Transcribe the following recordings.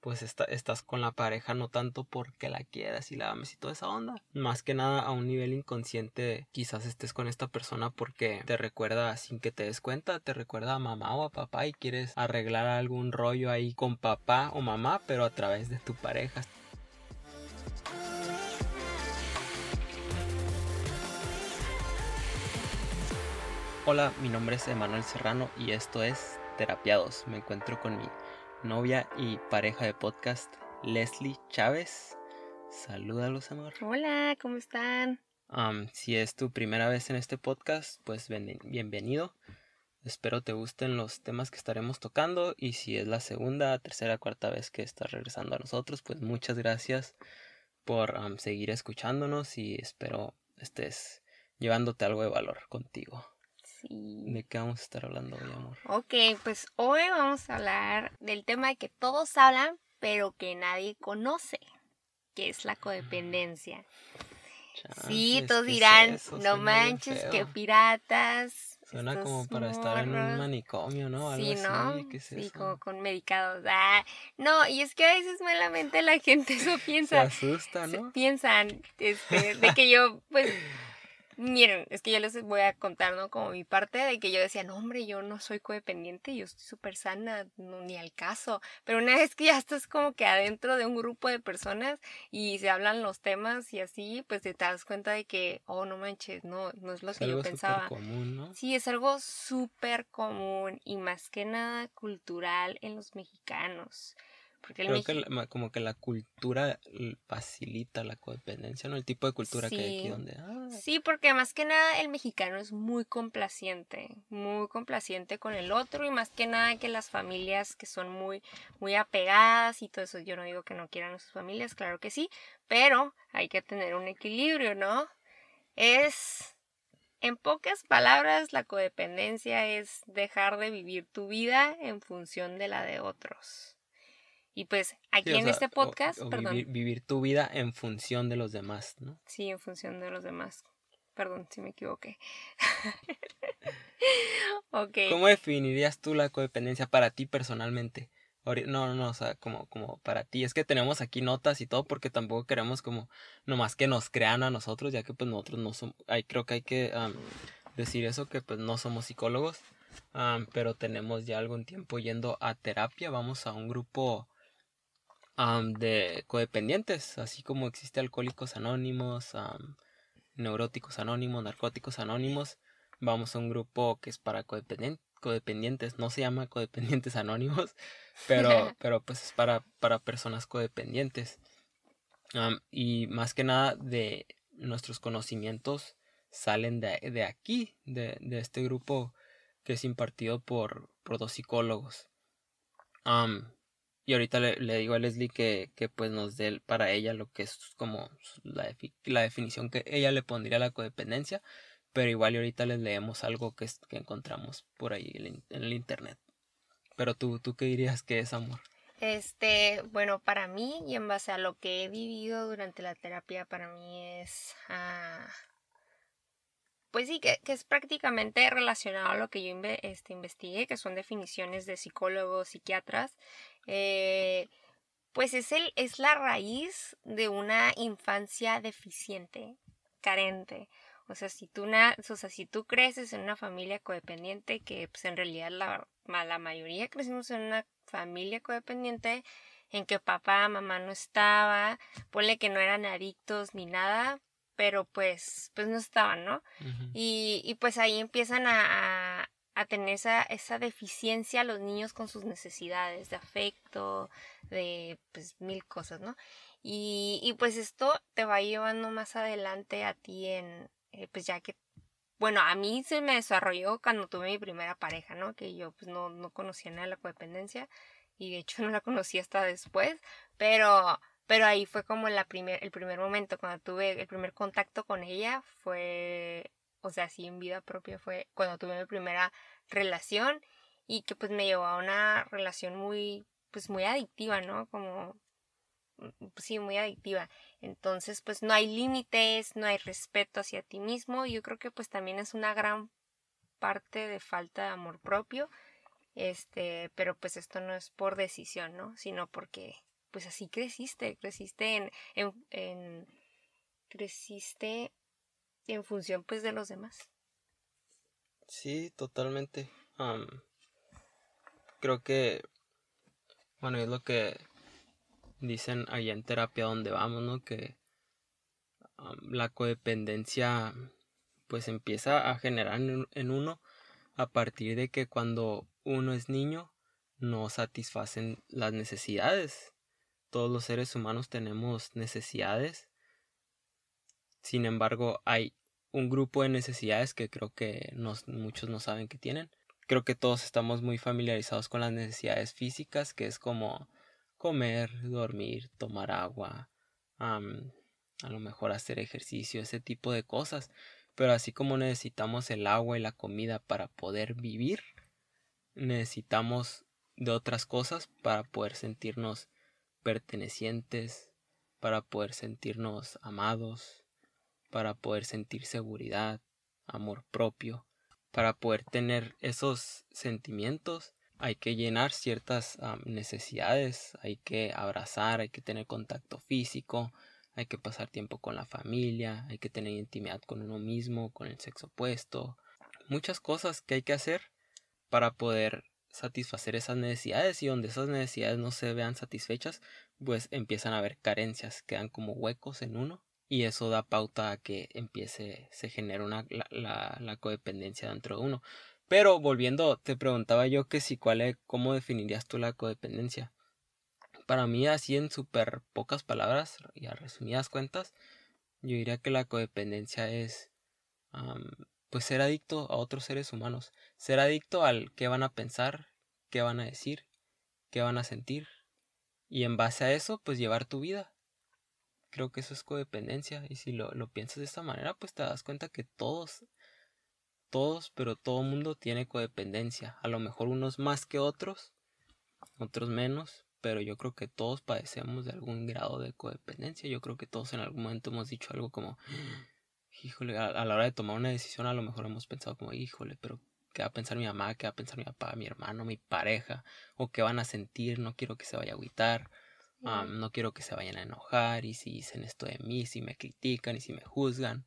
pues estás con la pareja no tanto porque la quieras y la ames y toda esa onda. Más que nada a un nivel inconsciente quizás estés con esta persona porque te recuerda sin que te des cuenta, te recuerda a mamá o a papá y quieres arreglar algún rollo ahí con papá o mamá, pero a través de tu pareja. Hola, mi nombre es Emanuel Serrano y esto es Terapiados. Me encuentro con mi novia y pareja de podcast, Leslie Chávez. Salúdalos, amor. Hola, ¿cómo están? si es tu primera vez en este podcast, pues bienvenido. Espero te gusten los temas que estaremos tocando y si es la segunda, tercera, cuarta vez que estás regresando a nosotros, pues muchas gracias por seguir escuchándonos y espero estés llevándote algo de valor contigo. ¿De qué vamos a estar hablando hoy, amor? Ok, pues hoy vamos a hablar del tema que todos hablan, pero que nadie conoce, que es la codependencia. sí, todos dirán, no manches, que piratas. Suena como para estar en un manicomio, ¿no? sí, ¿no? sí, como con medicados. Ah, no, y es que a veces malamente la gente eso piensa. Se asusta, ¿no? piensan este, de que yo, pues Miren, es que yo les voy a contar, ¿no? Como mi parte de que yo decía, no, hombre, yo no soy codependiente, yo estoy súper sana, no, ni al caso. Pero una vez que ya estás como que adentro de un grupo de personas y se hablan los temas y así, pues te das cuenta de que, oh, no manches, no, no es lo que yo pensaba. Común, ¿no? Sí, es algo súper común y más que nada cultural en los mexicanos. Creo que como que la cultura facilita la codependencia, ¿no? El tipo de cultura que hay aquí donde... Ah, sí, porque más que nada el mexicano es muy complaciente, muy complaciente con el otro y más que nada que las familias que son muy, muy apegadas y todo eso, yo no digo que no quieran a sus familias, claro que sí, pero hay que tener un equilibrio, ¿no? Es... En pocas palabras, la codependencia es dejar de vivir tu vida en función de la de otros. Y pues aquí en este podcast, perdón. Vivir, tu vida en función de los demás, ¿no? Sí, en función de los demás. Perdón si me equivoqué. ok. ¿Cómo definirías tú la codependencia para ti personalmente? No, no, no, o sea, como, como para ti. Es que tenemos aquí notas y todo porque tampoco queremos como nomás que nos crean a nosotros, ya que pues nosotros no somos, hay, creo que hay que decir eso, que pues no somos psicólogos, pero tenemos ya algún tiempo yendo a terapia, vamos a un grupo de codependientes, así como existe Alcohólicos Anónimos, Neuróticos Anónimos, Narcóticos Anónimos. Vamos a un grupo que es para codependientes, no se llama Codependientes Anónimos, pero, pero pues es para, para personas codependientes. y más que nada de nuestros conocimientos salen de, de aquí, de, de, este grupo que es impartido por, por dos psicólogos. Y ahorita le, digo a Leslie que, que, pues nos dé para ella lo que es como la, la, definición que ella le pondría a la codependencia. Pero igual y ahorita les leemos algo que, que encontramos por ahí en, el internet. Pero tú, ¿tú qué dirías que es amor? Este, bueno, para mí y en base a lo que he vivido durante la terapia, para mí es... Ah, pues sí, que, que, es prácticamente relacionado a lo que yo este, investigué, que son definiciones de psicólogos, psiquiatras, eh, pues es, el, es la raíz de una infancia deficiente, carente. O sea, si tú, na, o sea, si tú creces en una familia codependiente, que pues en realidad la, la mayoría crecimos en una familia codependiente, en que papá, mamá no estaba, ponle que no eran adictos ni nada, pero pues, pues no estaban, ¿no? y, y, pues ahí empiezan a, a tener esa, esa deficiencia los niños con sus necesidades de afecto, de pues mil cosas, ¿no? Y, y pues esto te va llevando más adelante a ti en, eh, pues ya que, bueno, a mí se me desarrolló cuando tuve mi primera pareja, ¿no? Que yo pues no, no conocía nada de la codependencia y de hecho no la conocí hasta después, pero pero ahí fue como la primer, el primer momento cuando tuve el primer contacto con ella fue o sea, sí en vida propia fue cuando tuve mi primera relación y que pues me llevó a una relación muy, pues muy adictiva, ¿no? Como, mm, sí, muy adictiva. Entonces, pues no hay límites, no hay respeto hacia ti mismo. Yo creo que pues también es una gran parte de falta de amor propio. Este, pero pues esto no es por decisión, ¿no? Sino porque pues así creciste, creciste en, en, en creciste en función pues de los demás. Sí, totalmente. creo que, bueno, es lo que dicen allá en terapia donde vamos, ¿no? Que la codependencia pues empieza a generar en uno a partir de que cuando uno es niño no satisfacen las necesidades. Todos los seres humanos tenemos necesidades. Sin embargo, hay un grupo de necesidades que creo que muchos no saben que tienen. Creo que todos estamos muy familiarizados con las necesidades físicas, que es como comer, dormir, tomar agua, a lo mejor hacer ejercicio, ese tipo de cosas. Pero así como necesitamos el agua y la comida para poder vivir, necesitamos de otras cosas para poder sentirnos pertenecientes, para poder sentirnos amados, para poder sentir seguridad, amor propio. Para poder tener esos sentimientos hay que llenar ciertas necesidades, hay que abrazar, hay que tener contacto físico, hay que pasar tiempo con la familia, hay que tener intimidad con uno mismo, con el sexo opuesto, muchas cosas que hay que hacer para poder satisfacer esas necesidades y donde esas necesidades no se vean satisfechas, pues empiezan a haber carencias, quedan como huecos en uno y eso da pauta a que empiece, se genere una, la, la, codependencia dentro de uno. Pero volviendo, te preguntaba yo que si cuál es, cómo definirías tú la codependencia. Para mí, así en súper pocas palabras y a resumidas cuentas, yo diría que la codependencia es pues ser adicto a otros seres humanos, ser adicto al qué van a pensar, qué van a decir, qué van a sentir, y en base a eso, pues llevar tu vida creo que eso es codependencia. Y si lo, lo piensas de esta manera, pues te das cuenta que todos, todos, pero todo mundo tiene codependencia. A lo mejor unos más que otros, otros menos, pero yo creo que todos padecemos de algún grado de codependencia. Yo creo que todos en algún momento hemos dicho algo como, híjole, a, a la hora de tomar una decisión a lo mejor hemos pensado como, híjole, pero qué va a pensar mi mamá, qué va a pensar mi papá, mi hermano, mi pareja, o qué van a sentir, no quiero que se vaya a agüitar no quiero que se vayan a enojar y si dicen esto de mí, si me critican y si me juzgan.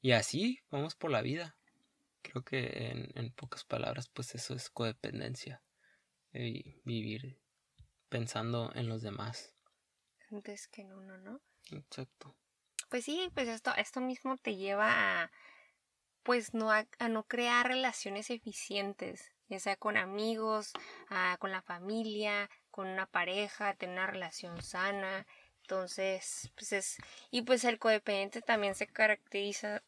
Y así vamos por la vida. Creo que en, en pocas palabras, pues eso es codependencia. Y vivir pensando en los demás. Antes que en uno, ¿no? Exacto. Pues sí, pues esto, esto mismo te lleva a pues no a, no crear relaciones eficientes, ya sea con amigos, con la familia, con una pareja, tener una relación sana. Entonces, pues es. Y pues el codependiente también se caracteriza,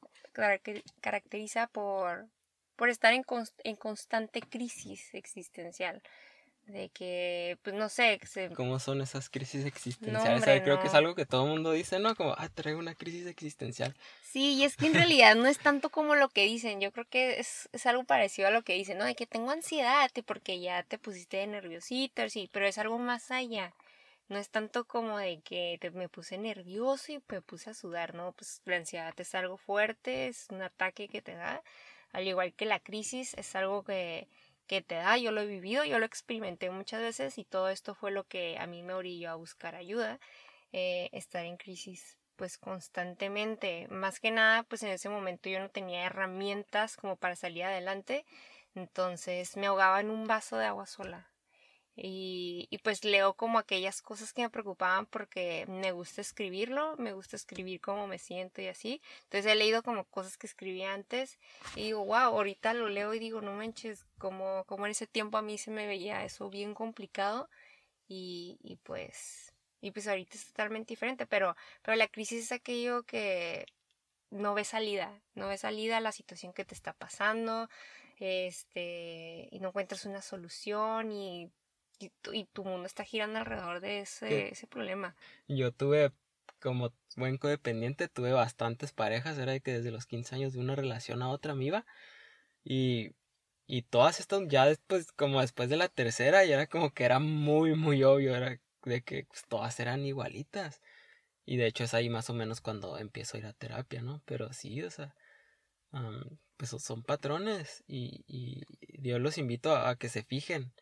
caracteriza por, por estar en, en constante crisis existencial de que, pues no sé. ¿Cómo son esas crisis existenciales? creo que es algo que todo el mundo dice, ¿no? Como, ah, traigo una crisis existencial. Sí, y es que en realidad no es tanto como lo que dicen. Yo creo que es, es algo parecido a lo que dicen, ¿no? De que tengo ansiedad porque ya te pusiste nerviosito, sí, pero es algo más allá. No es tanto como de que me puse nervioso y me puse a sudar, ¿no? Pues la ansiedad es algo fuerte, es un ataque que te da. Al igual que la crisis, es algo que que te da, yo lo he vivido, yo lo experimenté muchas veces y todo esto fue lo que a mí me orilló a buscar ayuda, eh, estar en crisis pues constantemente, más que nada pues en ese momento yo no tenía herramientas como para salir adelante, entonces me ahogaba en un vaso de agua sola, y, y, pues leo como aquellas cosas que me preocupaban porque me gusta escribirlo, me gusta escribir cómo me siento y así. Entonces he leído como cosas que escribí antes y digo, wow, ahorita lo leo y digo, no manches, como, como en ese tiempo a mí se me veía eso bien complicado y, y pues, y pues ahorita es totalmente diferente, pero, pero la crisis es aquello que no ve salida, no ve salida a la situación que te está pasando, este, y no encuentras una solución y y tu, mundo está girando alrededor de ese, ese problema. Yo tuve, como buen codependiente, tuve bastantes parejas, era de que desde los 15 años de una relación a otra me iba. Y, y todas estas, ya después, como después de la tercera, ya era como que era muy, muy obvio, era de que pues, todas eran igualitas. Y de hecho es ahí más o menos cuando empiezo a ir a terapia, ¿no? Pero sí, o sea, pues son patrones y, y Dios los invito a que se fijen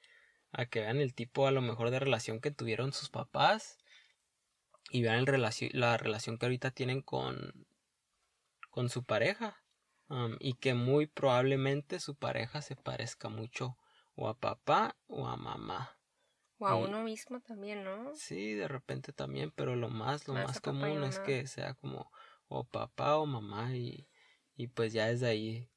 a que vean el tipo a lo mejor de relación que tuvieron sus papás y vean el la relación que ahorita tienen con, con su pareja. y que muy probablemente su pareja se parezca mucho o a papá o a mamá. O a uno mismo también, ¿no? Sí, de repente también, pero lo más, lo más, común es que sea como o papá o mamá y, y pues ya desde ahí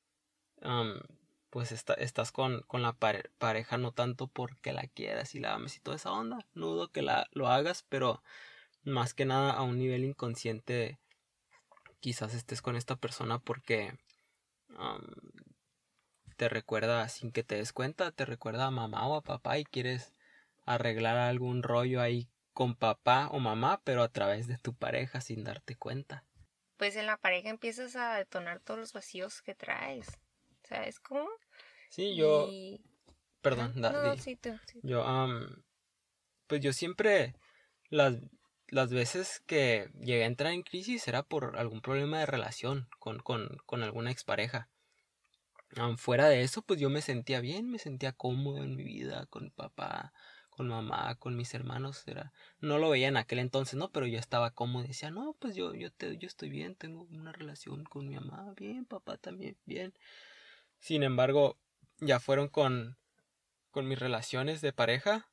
pues estás con, con la pareja no tanto porque la quieras y la ames y toda esa onda, no dudo que la, lo hagas, pero más que nada a un nivel inconsciente quizás estés con esta persona porque te recuerda sin que te des cuenta, te recuerda a mamá o a papá y quieres arreglar algún rollo ahí con papá o mamá, pero a través de tu pareja sin darte cuenta. Pues en la pareja empiezas a detonar todos los vacíos que traes. ¿Sabes cómo? Sí, yo. Perdón, no, sí, tú, Yo, pues yo siempre. Las, las veces que llegué a entrar en crisis era por algún problema de relación con, con, con alguna expareja. fuera de eso, pues yo me sentía bien, me sentía cómodo en mi vida con papá, con mamá, con mis hermanos, era, no lo veía en aquel entonces, ¿no? Pero yo estaba cómodo, decía, no, pues yo, yo, te, yo estoy bien, tengo una relación con mi mamá, bien, papá también, bien. Sin embargo, ya fueron con, con mis relaciones de pareja,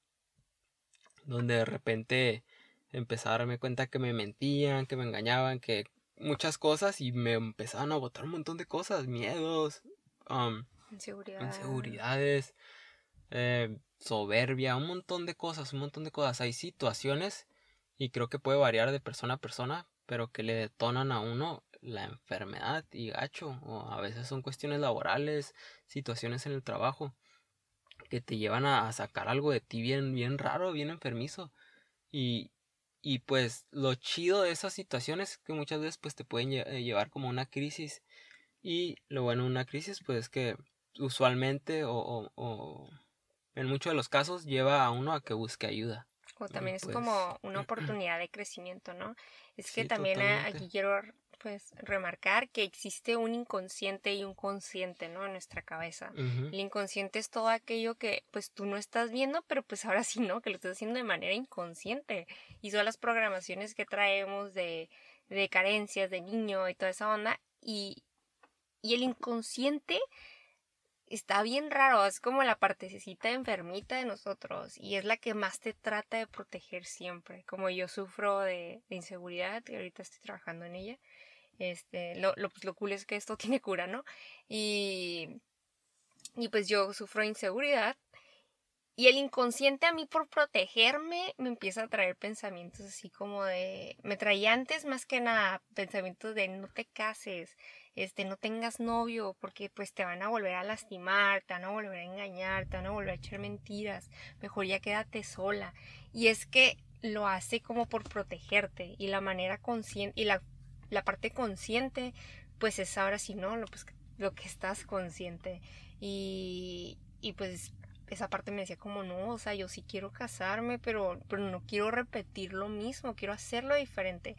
donde de repente empezaba a darme cuenta que me mentían, que me engañaban, que muchas cosas y me empezaban a botar un montón de cosas, miedos, um, inseguridades, eh, soberbia, un montón de cosas, un montón de cosas. Hay situaciones y creo que puede variar de persona a persona, pero que le detonan a uno la enfermedad y gacho, o a veces son cuestiones laborales, situaciones en el trabajo que te llevan a, sacar algo de ti bien, bien raro, bien enfermizo. Y, y pues lo chido de esas situaciones es que muchas veces pues te pueden eh, llevar como una crisis. Y lo bueno de una crisis pues es que usualmente o en muchos de los casos lleva a uno a que busque ayuda. O también es pues como una oportunidad de crecimiento, ¿no? Es que también aquí quiero pues remarcar que existe un inconsciente y un consciente, ¿no? En nuestra cabeza. El inconsciente es todo aquello que pues tú no estás viendo, pero pues ahora sí, ¿no? Que lo estás haciendo de manera inconsciente. Y son las programaciones que traemos de, de carencias de niño y toda esa onda. Y, y el inconsciente está bien raro, es como la partecita enfermita de nosotros y es la que más te trata de proteger siempre. Como yo sufro de, inseguridad y ahorita estoy trabajando en ella, este, lo, lo, pues lo cool es que esto tiene cura, ¿no? Y, y pues yo sufro inseguridad y el inconsciente a mí por protegerme me empieza a traer pensamientos así como de... Me traía antes más que nada pensamientos de no te cases, este, no tengas novio porque pues te van a volver a lastimar, te van a volver a engañar, te van a volver a echar mentiras, mejor ya quédate sola. Y es que lo hace como por protegerte y la manera consciente y la, la parte consciente pues es ahora sí, ¿no? Lo, pues, lo que estás consciente y, y pues esa parte me decía como no, o sea, yo sí quiero casarme, pero, pero no quiero repetir lo mismo, quiero hacerlo diferente.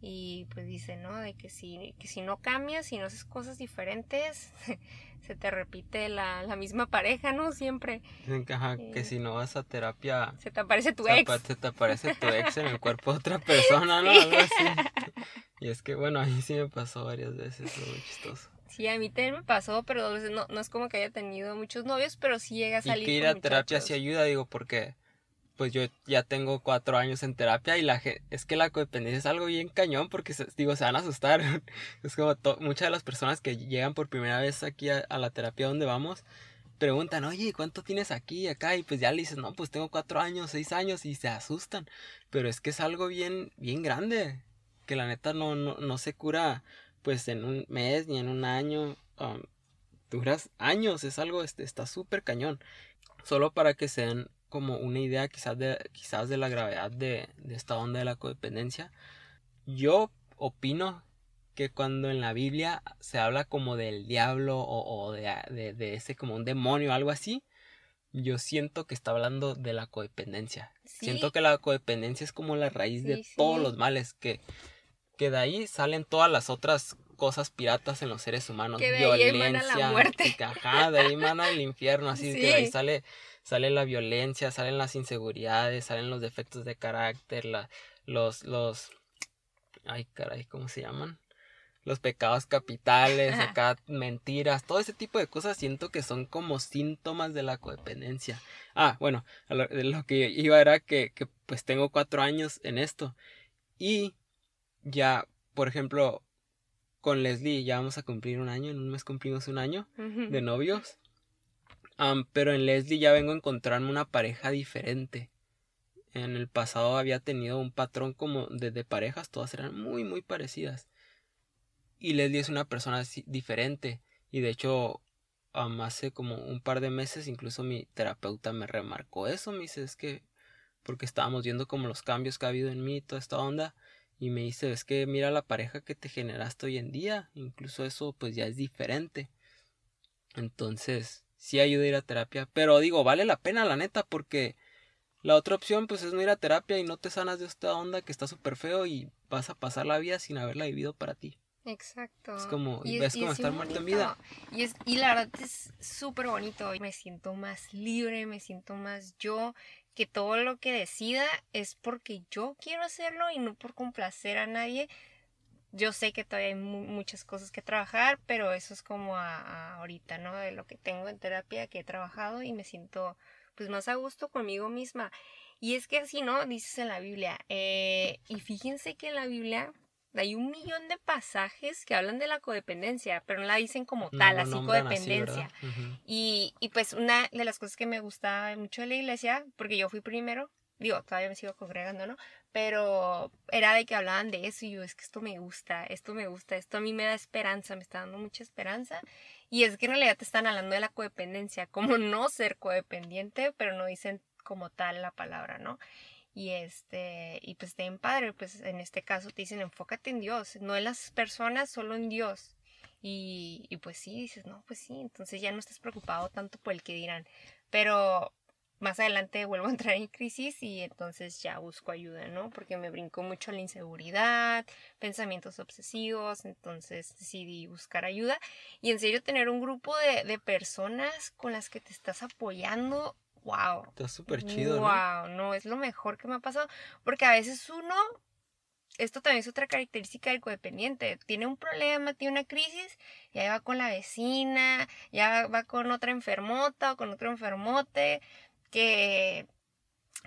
Y pues dice, ¿no? De que si, que si no cambias, si no haces cosas diferentes, se te repite la, la misma pareja, ¿no? Siempre. Ajá, que si no vas a terapia... Se te aparece tu ex. Se te aparece tu ex en el cuerpo de otra persona, ¿no? Algo así. Y es que, bueno, a mí sí me pasó varias veces, es muy chistoso. Sí, a mí también me pasó, pero dos veces no, no es como que haya tenido muchos novios, pero sí llega a salir. Y que ir a terapia sí ayuda, digo, porque pues yo ya tengo cuatro años en terapia y la es que la codependencia es algo bien cañón porque digo se van a asustar es como muchas de las personas que llegan por primera vez aquí a, la terapia donde vamos preguntan oye ¿cuánto tienes aquí y acá? y pues ya le dices no pues tengo cuatro años seis años y se asustan pero es que es algo bien bien grande que la neta no no, no se cura pues en un mes ni en un año um, duras años es algo este está súper cañón solo para que sean como una idea quizás de, quizás de la gravedad de, esta onda de la codependencia. Yo opino que cuando en la Biblia se habla como del diablo o, de, de, ese como un demonio o algo así, yo siento que está hablando de la codependencia. Siento que la codependencia es como la raíz de todos los males, que, que de ahí salen todas las otras cosas piratas en los seres humanos. Que de Violencia, ahí la muerte. Ajá, de ahí emana el infierno, así que de ahí sale sale la violencia, salen las inseguridades, salen los defectos de carácter, la, los, los, ay caray, ¿cómo se llaman? Los pecados capitales, acá mentiras, todo ese tipo de cosas siento que son como síntomas de la codependencia. Ah, bueno, lo, lo que iba era que, que pues tengo cuatro años en esto y ya, por ejemplo, con Leslie ya vamos a cumplir un año, en un mes cumplimos un año de novios. pero en Leslie ya vengo a encontrarme una pareja diferente. En el pasado había tenido un patrón como de, parejas, todas eran muy, muy parecidas. Y Leslie es una persona diferente. Y de hecho, hace como un par de meses, incluso mi terapeuta me remarcó eso. Me dice, es que, porque estábamos viendo como los cambios que ha habido en mí, toda esta onda y me dice, es que mira la pareja que te generaste hoy en día, incluso eso pues ya es diferente. Entonces, sí ayuda a ir a terapia, pero digo, vale la pena la neta porque la otra opción pues es no ir a terapia y no te sanas de esta onda que está súper feo y vas a pasar la vida sin haberla vivido para ti. Exacto. Es como, y ves como estar muerto en vida. Y, es, y la verdad es súper bonito. Me siento más libre, me siento más yo que todo lo que decida es porque yo quiero hacerlo y no por complacer a nadie. Yo sé que todavía hay muchas cosas que trabajar, pero eso es como a, ahorita, ¿no? De lo que tengo en terapia que he trabajado y me siento pues más a gusto conmigo misma. Y es que así, ¿no? Dices en la Biblia. Eh, y fíjense que en la Biblia hay un millón de pasajes que hablan de la codependencia, pero no la dicen como tal, así codependencia. y, y, pues una de las cosas que me gusta mucho de la iglesia, porque yo fui primero, digo, todavía me sigo congregando, ¿no? Pero era de que hablaban de eso y yo, es que esto me gusta, esto me gusta, esto a mí me da esperanza, me está dando mucha esperanza. Y es que en realidad te están hablando de la codependencia, como no ser codependiente, pero no dicen como tal la palabra, ¿no? Y este y pues ten padre pues en este caso te dicen enfócate en Dios no en las personas solo en Dios. Y, y pues sí dices no pues sí entonces ya no estás preocupado tanto por el que dirán pero más adelante vuelvo a entrar en crisis y entonces ya busco ayuda, ¿no? Porque me brincó mucho la inseguridad, pensamientos obsesivos, entonces decidí buscar ayuda. Y en serio tener un grupo de, de personas con las que te estás apoyando wow. Está súper chido. Wow, ¿no? es lo mejor que me ha pasado. Porque a veces uno, esto también es otra característica del codependiente, tiene un problema, tiene una crisis, y ahí va con la vecina, ya va con otra enfermota o con otro enfermote, que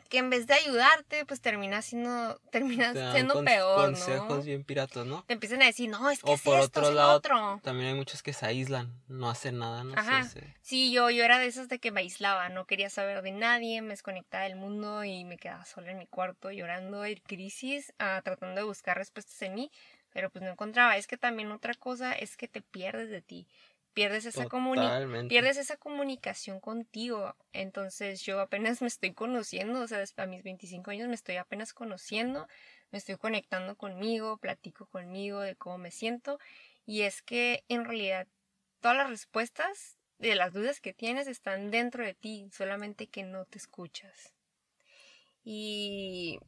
que en vez de ayudarte, pues termina siendo, termina siendo peor, consejos bien piratas, ¿no? Te empiezan a decir, no, es que o por otro lado, otro. también hay muchos que se aíslan, no hacen nada, no Ajá. Sí, yo, yo era de esas de que me aislaba, no quería saber de nadie, me desconectaba del mundo y me quedaba sola en mi cuarto llorando, en crisis, ah, tratando de buscar respuestas en mí, pero pues no encontraba. Es que también otra cosa es que te pierdes de ti pierdes esa, pierdes esa comunicación contigo. Entonces yo apenas me estoy conociendo, o sea, a mis 25 años me estoy apenas conociendo, me estoy conectando conmigo, platico conmigo de cómo me siento. Y es que en realidad todas las respuestas de las dudas que tienes están dentro de ti, solamente que no te escuchas. Y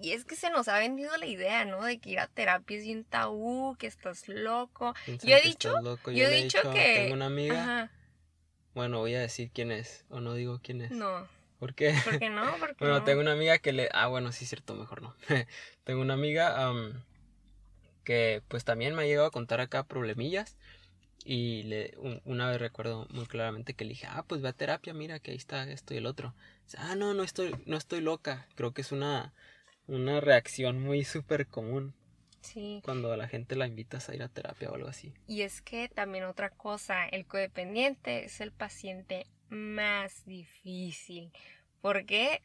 y es que se nos ha vendido la idea, ¿no? De que ir a terapia es bien tabú, que estás loco. yo he dicho, yo, he dicho, que... Tengo una amiga... Bueno, voy a decir quién es, o no digo quién es. No. ¿Por qué? ¿Por qué no? bueno, tengo una amiga que le... Ah, bueno, sí, cierto, mejor no. tengo una amiga que pues también me ha llegado a contar acá problemillas. Y le, una vez recuerdo muy claramente que le dije, ah, pues ve a terapia, mira que ahí está esto y el otro. ah, no, no estoy, no estoy loca. Creo que es una una reacción muy súper común. Sí. Cuando a la gente la invitas a ir a terapia o algo así. Y es que también otra cosa, el codependiente es el paciente más difícil. ¿Por qué?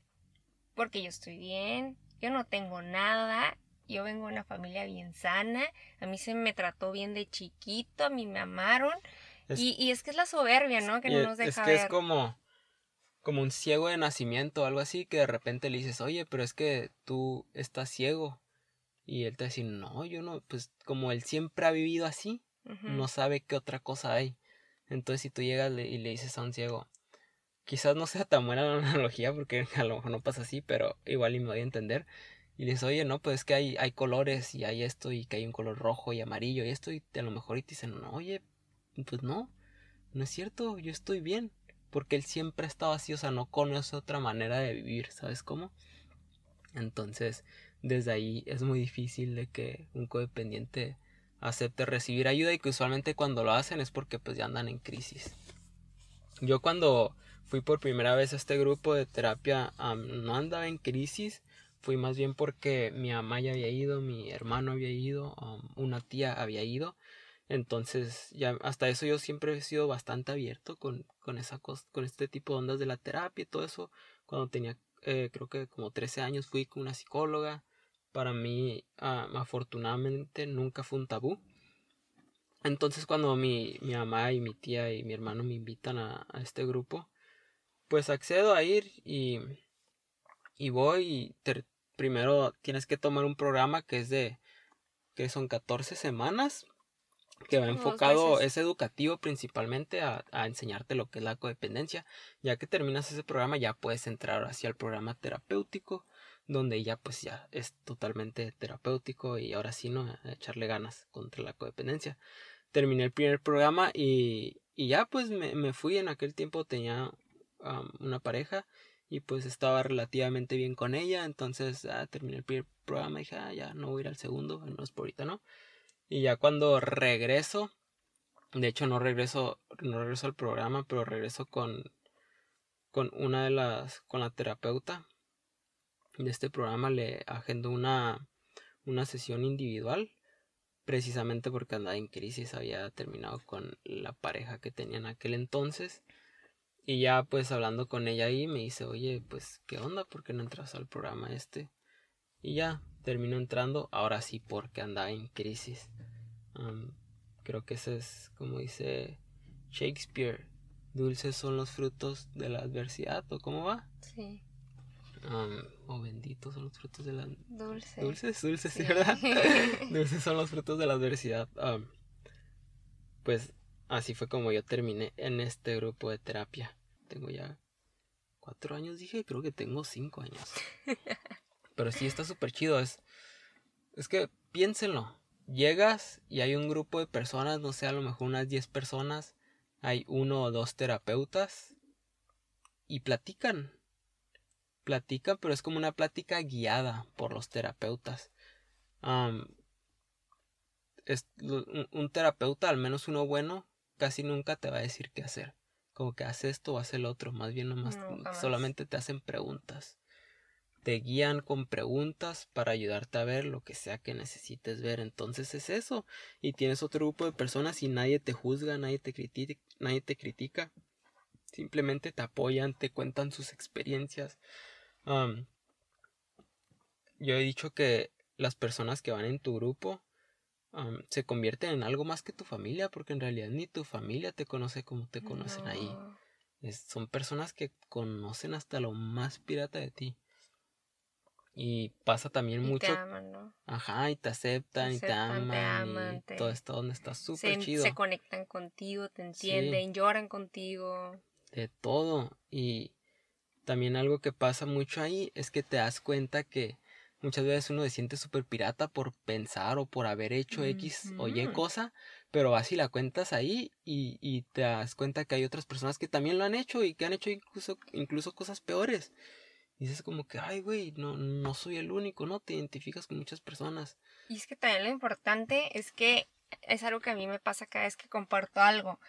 Porque yo estoy bien, yo no tengo nada, yo vengo de una familia bien sana, a mí se me trató bien de chiquito, a mí me amaron. y, es que es la soberbia, ¿no? Que no nos deja Es que es como como un ciego de nacimiento o algo así, que de repente le dices, oye, pero es que tú estás ciego. Y él te dice, no, yo no, pues como él siempre ha vivido así, no sabe qué otra cosa hay. Entonces si tú llegas y le dices a un ciego, quizás no sea tan buena la analogía porque a lo mejor no pasa así, pero igual y me voy a entender. Y le dices, oye, no, pues es que hay, hay colores y hay esto y que hay un color rojo y amarillo y esto y a lo mejor y te dicen, no, oye, pues no, no es cierto, yo estoy bien porque él siempre está así, o sea, no conoce otra manera de vivir, ¿sabes cómo? Entonces, desde ahí es muy difícil de que un codependiente acepte recibir ayuda y que usualmente cuando lo hacen es porque pues ya andan en crisis. Yo cuando fui por primera vez a este grupo de terapia no andaba en crisis, fui más bien porque mi mamá ya había ido, mi hermano había ido, una tía había ido. Entonces, ya hasta eso yo siempre he sido bastante abierto con, con esa con este tipo de ondas de la terapia y todo eso. Cuando tenía, eh, creo que como 13 años fui con una psicóloga. Para mí, afortunadamente, nunca fue un tabú. Entonces, cuando mi, mi, mamá y mi tía y mi hermano me invitan a, este grupo, pues accedo a ir y, y voy primero tienes que tomar un programa que es de que son 14 semanas que va enfocado, es educativo principalmente a, a, enseñarte lo que es la codependencia. Ya que terminas ese programa ya puedes entrar hacia el programa terapéutico, donde ya pues ya es totalmente terapéutico y ahora sí, ¿no? Echarle ganas contra la codependencia. Terminé el primer programa y, y ya pues me, me, fui, en aquel tiempo tenía una pareja y pues estaba relativamente bien con ella, entonces ah, terminé el primer programa y dije, ah, ya no voy a ir al segundo, no es por ahorita, ¿no? Y ya cuando regreso, de hecho no regreso, no regreso al programa, pero regreso con, con una de las, con la terapeuta de este programa, le agendo una, una sesión individual, precisamente porque andaba en crisis, había terminado con la pareja que tenía en aquel entonces y ya pues hablando con ella ahí me dice, oye, pues ¿qué onda? ¿Por qué no entras al programa este? Y ya termino entrando, ahora sí porque andaba en crisis. creo que ese es como dice Shakespeare, dulces son los frutos de la adversidad, ¿o cómo va? Sí. o benditos son los frutos de la... Dulces. Dulces, dulces, sí. ¿verdad? dulces son los frutos de la adversidad. pues así fue como yo terminé en este grupo de terapia. Tengo ya cuatro años, dije, creo que tengo cinco años. Pero sí, está súper chido. Es, es que piénsenlo. Llegas y hay un grupo de personas, no sé, a lo mejor unas diez personas. Hay uno o dos terapeutas. Y platican. Platican, pero es como una plática guiada por los terapeutas. es, un terapeuta, al menos uno bueno, casi nunca te va a decir qué hacer como que hace esto o hace el otro, más bien nomás solamente te hacen preguntas. Te guían con preguntas para ayudarte a ver lo que sea que necesites ver. Entonces es eso. Y tienes otro grupo de personas y nadie te juzga, nadie te critica, nadie te critica. Simplemente te apoyan, te cuentan sus experiencias. yo he dicho que las personas que van en tu grupo se convierten en algo más que tu familia, porque en realidad ni tu familia te conoce como te conocen ahí. son personas que conocen hasta lo más pirata de ti. Y pasa también mucho. Te aman, ¿no? Ajá, y te aceptan, y te aman. y todo esto donde está súper chido. Se conectan contigo, te entienden, lloran contigo. De todo. Y también algo que pasa mucho ahí es que te das cuenta que Muchas veces uno se siente súper pirata por pensar o por haber hecho X o Y cosa, pero así la cuentas ahí y, y, te das cuenta que hay otras personas que también lo han hecho y que han hecho incluso, incluso cosas peores. Y dices como que, ay, güey, no, no soy el único, ¿no? Te identificas con muchas personas. Y es que también lo importante es que es algo que a mí me pasa cada vez que comparto algo.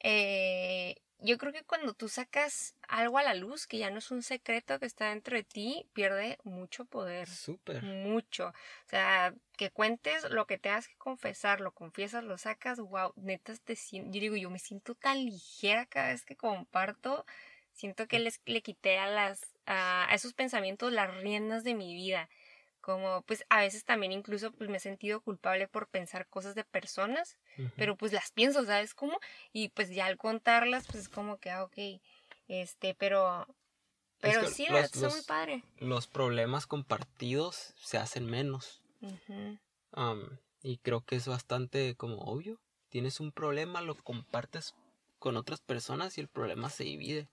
Eh, yo creo que cuando tú sacas algo a la luz, que ya no es un secreto que está dentro de ti, pierde mucho poder. Súper. Mucho. O sea, que cuentes lo que tengas que confesar, lo confiesas, lo sacas, wow, neta te siento, yo digo, yo me siento tan ligera cada vez que comparto, siento que les, le quité a las, a esos pensamientos las riendas de mi vida como pues a veces también incluso pues me he sentido culpable por pensar cosas de personas, pero pues las pienso, ¿sabes cómo? Y pues ya al contarlas pues es como que, ah, ok, este, pero, pero sí, los, muy padre. Los problemas compartidos se hacen menos. y creo que es bastante como obvio. Tienes un problema, lo compartes con otras personas y el problema se divide.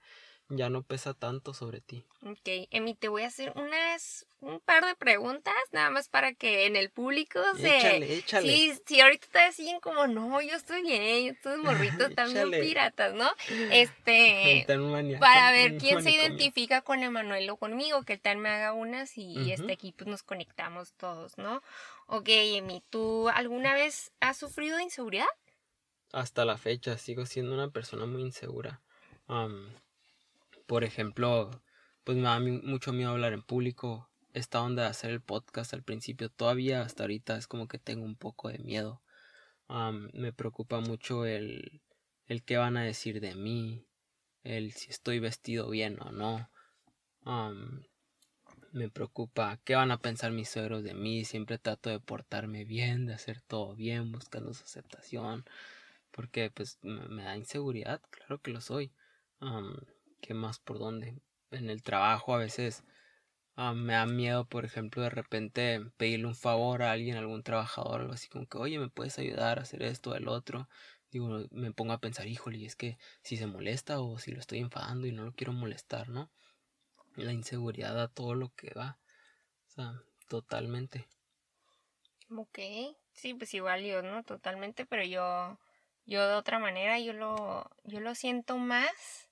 Ya no pesa tanto sobre ti. Ok, Emi, te voy a hacer unas, un par de preguntas, nada más para que en el público se... Échale, échale. Sí, sí, ahorita te decían como, no, yo estoy bien, estos morritos también Échale. piratas, ¿no? Este, para ver quién se identifica con Emanuel o conmigo, que tal me haga unas y, y este aquí pues nos conectamos todos, ¿no? Ok, Emi, ¿tú alguna vez has sufrido de inseguridad? Hasta la fecha sigo siendo una persona muy insegura. Am, por ejemplo, pues me da mucho miedo hablar en público. Esta onda de hacer el podcast al principio, todavía hasta ahorita es como que tengo un poco de miedo. Me preocupa mucho el, el qué van a decir de mí, el si estoy vestido bien o no. Am, me preocupa qué van a pensar mis suegros de mí. Siempre trato de portarme bien, de hacer todo bien, buscando su aceptación. Porque pues me, da inseguridad, claro que lo soy. ¿Qué más por dónde? En el trabajo a veces am, me da miedo, por ejemplo, de repente pedirle un favor a alguien, a algún trabajador, algo así como que, oye, ¿me puedes ayudar a hacer esto, el otro? Digo, me pongo a pensar, híjole, es que si se molesta o si lo estoy enfadando y no lo quiero molestar, ¿no? La inseguridad da todo lo que da. O sea, totalmente. Ok, sí, pues igual yo, ¿no? Totalmente, pero yo, yo de otra manera, yo lo, yo lo siento más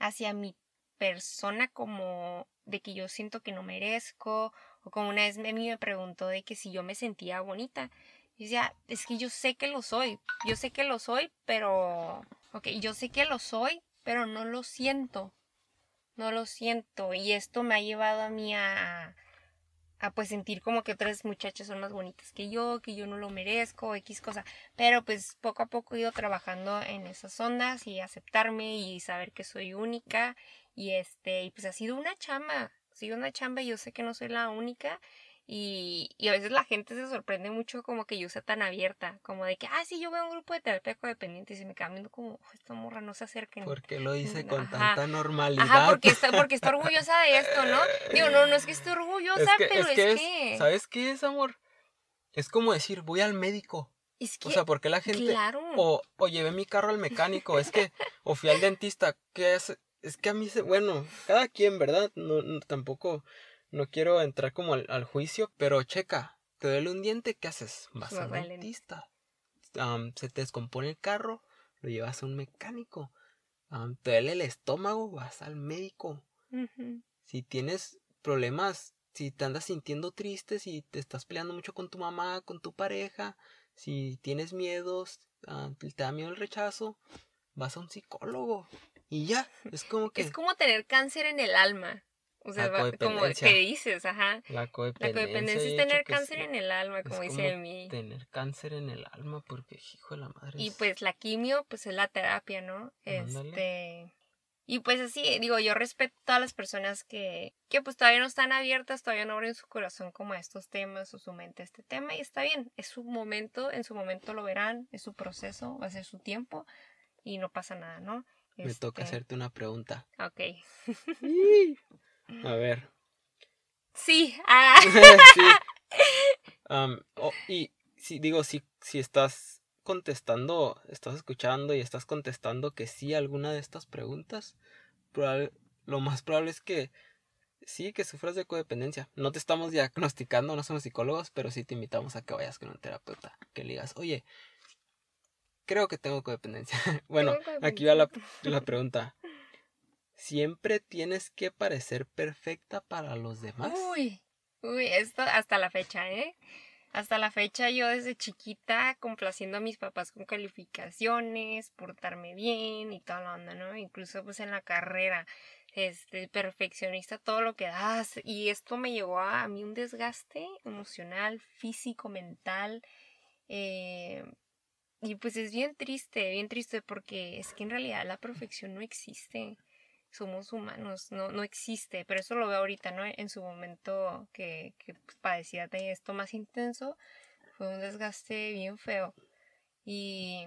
hacia mi persona como de que yo siento que no merezco, o como una vez Memi me preguntó de que si yo me sentía bonita. Y decía, es que yo sé que lo soy, yo sé que lo soy, pero, ok, yo sé que lo soy, pero no lo siento, no lo siento, y esto me ha llevado a mí a a pues sentir como que otras muchachas son más bonitas que yo, que yo no lo merezco, X cosa. Pero pues poco a poco he ido trabajando en esas ondas y aceptarme y saber que soy única. Y este, y pues ha sido una chamba, ha sido una chamba y yo sé que no soy la única. Y, y a veces la gente se sorprende mucho como que yo sea tan abierta, como de que, ah, sí, yo veo un grupo de terapia codependientes y se me quedan viendo como, "Oh, esta morra no se acerquen. Porque lo hice con Ajá. tanta normalidad. Ajá, porque está, porque está orgullosa de esto, ¿no? Digo, no, no es que esté orgullosa, pero es que, es- ¿Sabes qué es, amor? Es como decir, voy al médico. es que, O sea, porque la gente... claro. O, o llevé mi carro al mecánico, es que... O fui al dentista, ¿qué es? Es que a mí se... Bueno, cada quien, ¿verdad? No, no- tampoco... No quiero entrar como al, al juicio, pero checa. Te duele un diente, ¿qué haces? Vas al al dentista. Se te descompone el carro, lo llevas a un mecánico. Am, te duele el estómago, vas al médico. Si tienes problemas, si te andas sintiendo triste, si te estás peleando mucho con tu mamá, con tu pareja, si tienes miedos, ah, te da miedo el rechazo, vas a un psicólogo. Y ya, es como que Es como tener cáncer en el alma. O sea, La va- como que dices, ajá. la La codependencia. he es tener cáncer en el alma, como es dice como mi. Tener cáncer en el alma, porque hijo de la madre. Y es- pues la quimio, pues es la terapia, ¿no? Este. Y pues así, digo, yo respeto a todas las personas que, que pues todavía no están abiertas, todavía no abren su corazón como a estos temas o su mente a este tema y está bien, es su momento, en su momento lo verán, es su proceso, va a ser su tiempo y no pasa nada, ¿no? Me toca Este, hacerte una pregunta. Ok. A ver. Sí, ah, sí. Oh, y si digo, si, si estás contestando, estás escuchando y estás contestando que sí a alguna de estas preguntas, probable- lo más probable es que sí, que sufras de codependencia. No te estamos diagnosticando, no somos psicólogos, pero sí te invitamos a que vayas con un terapeuta, que le digas, oye, creo que tengo codependencia. bueno, Tengo aquí va la, la pregunta. ¿Siempre tienes que parecer perfecta para los demás? Uy, uy, esto hasta la fecha, ¿eh? Hasta la fecha yo desde chiquita complaciendo a mis papás con calificaciones, portarme bien y toda la onda, ¿no? Incluso pues en la carrera, este, perfeccionista, todo lo que das. Y esto me llevó a, mí un desgaste emocional, físico, mental. eh, y pues es bien triste, bien triste porque es que en realidad la perfección no existe somos humanos, no, no existe, pero eso lo veo ahorita, ¿no? En su momento que, que pues, padecía de esto más intenso, fue un desgaste bien feo. Y,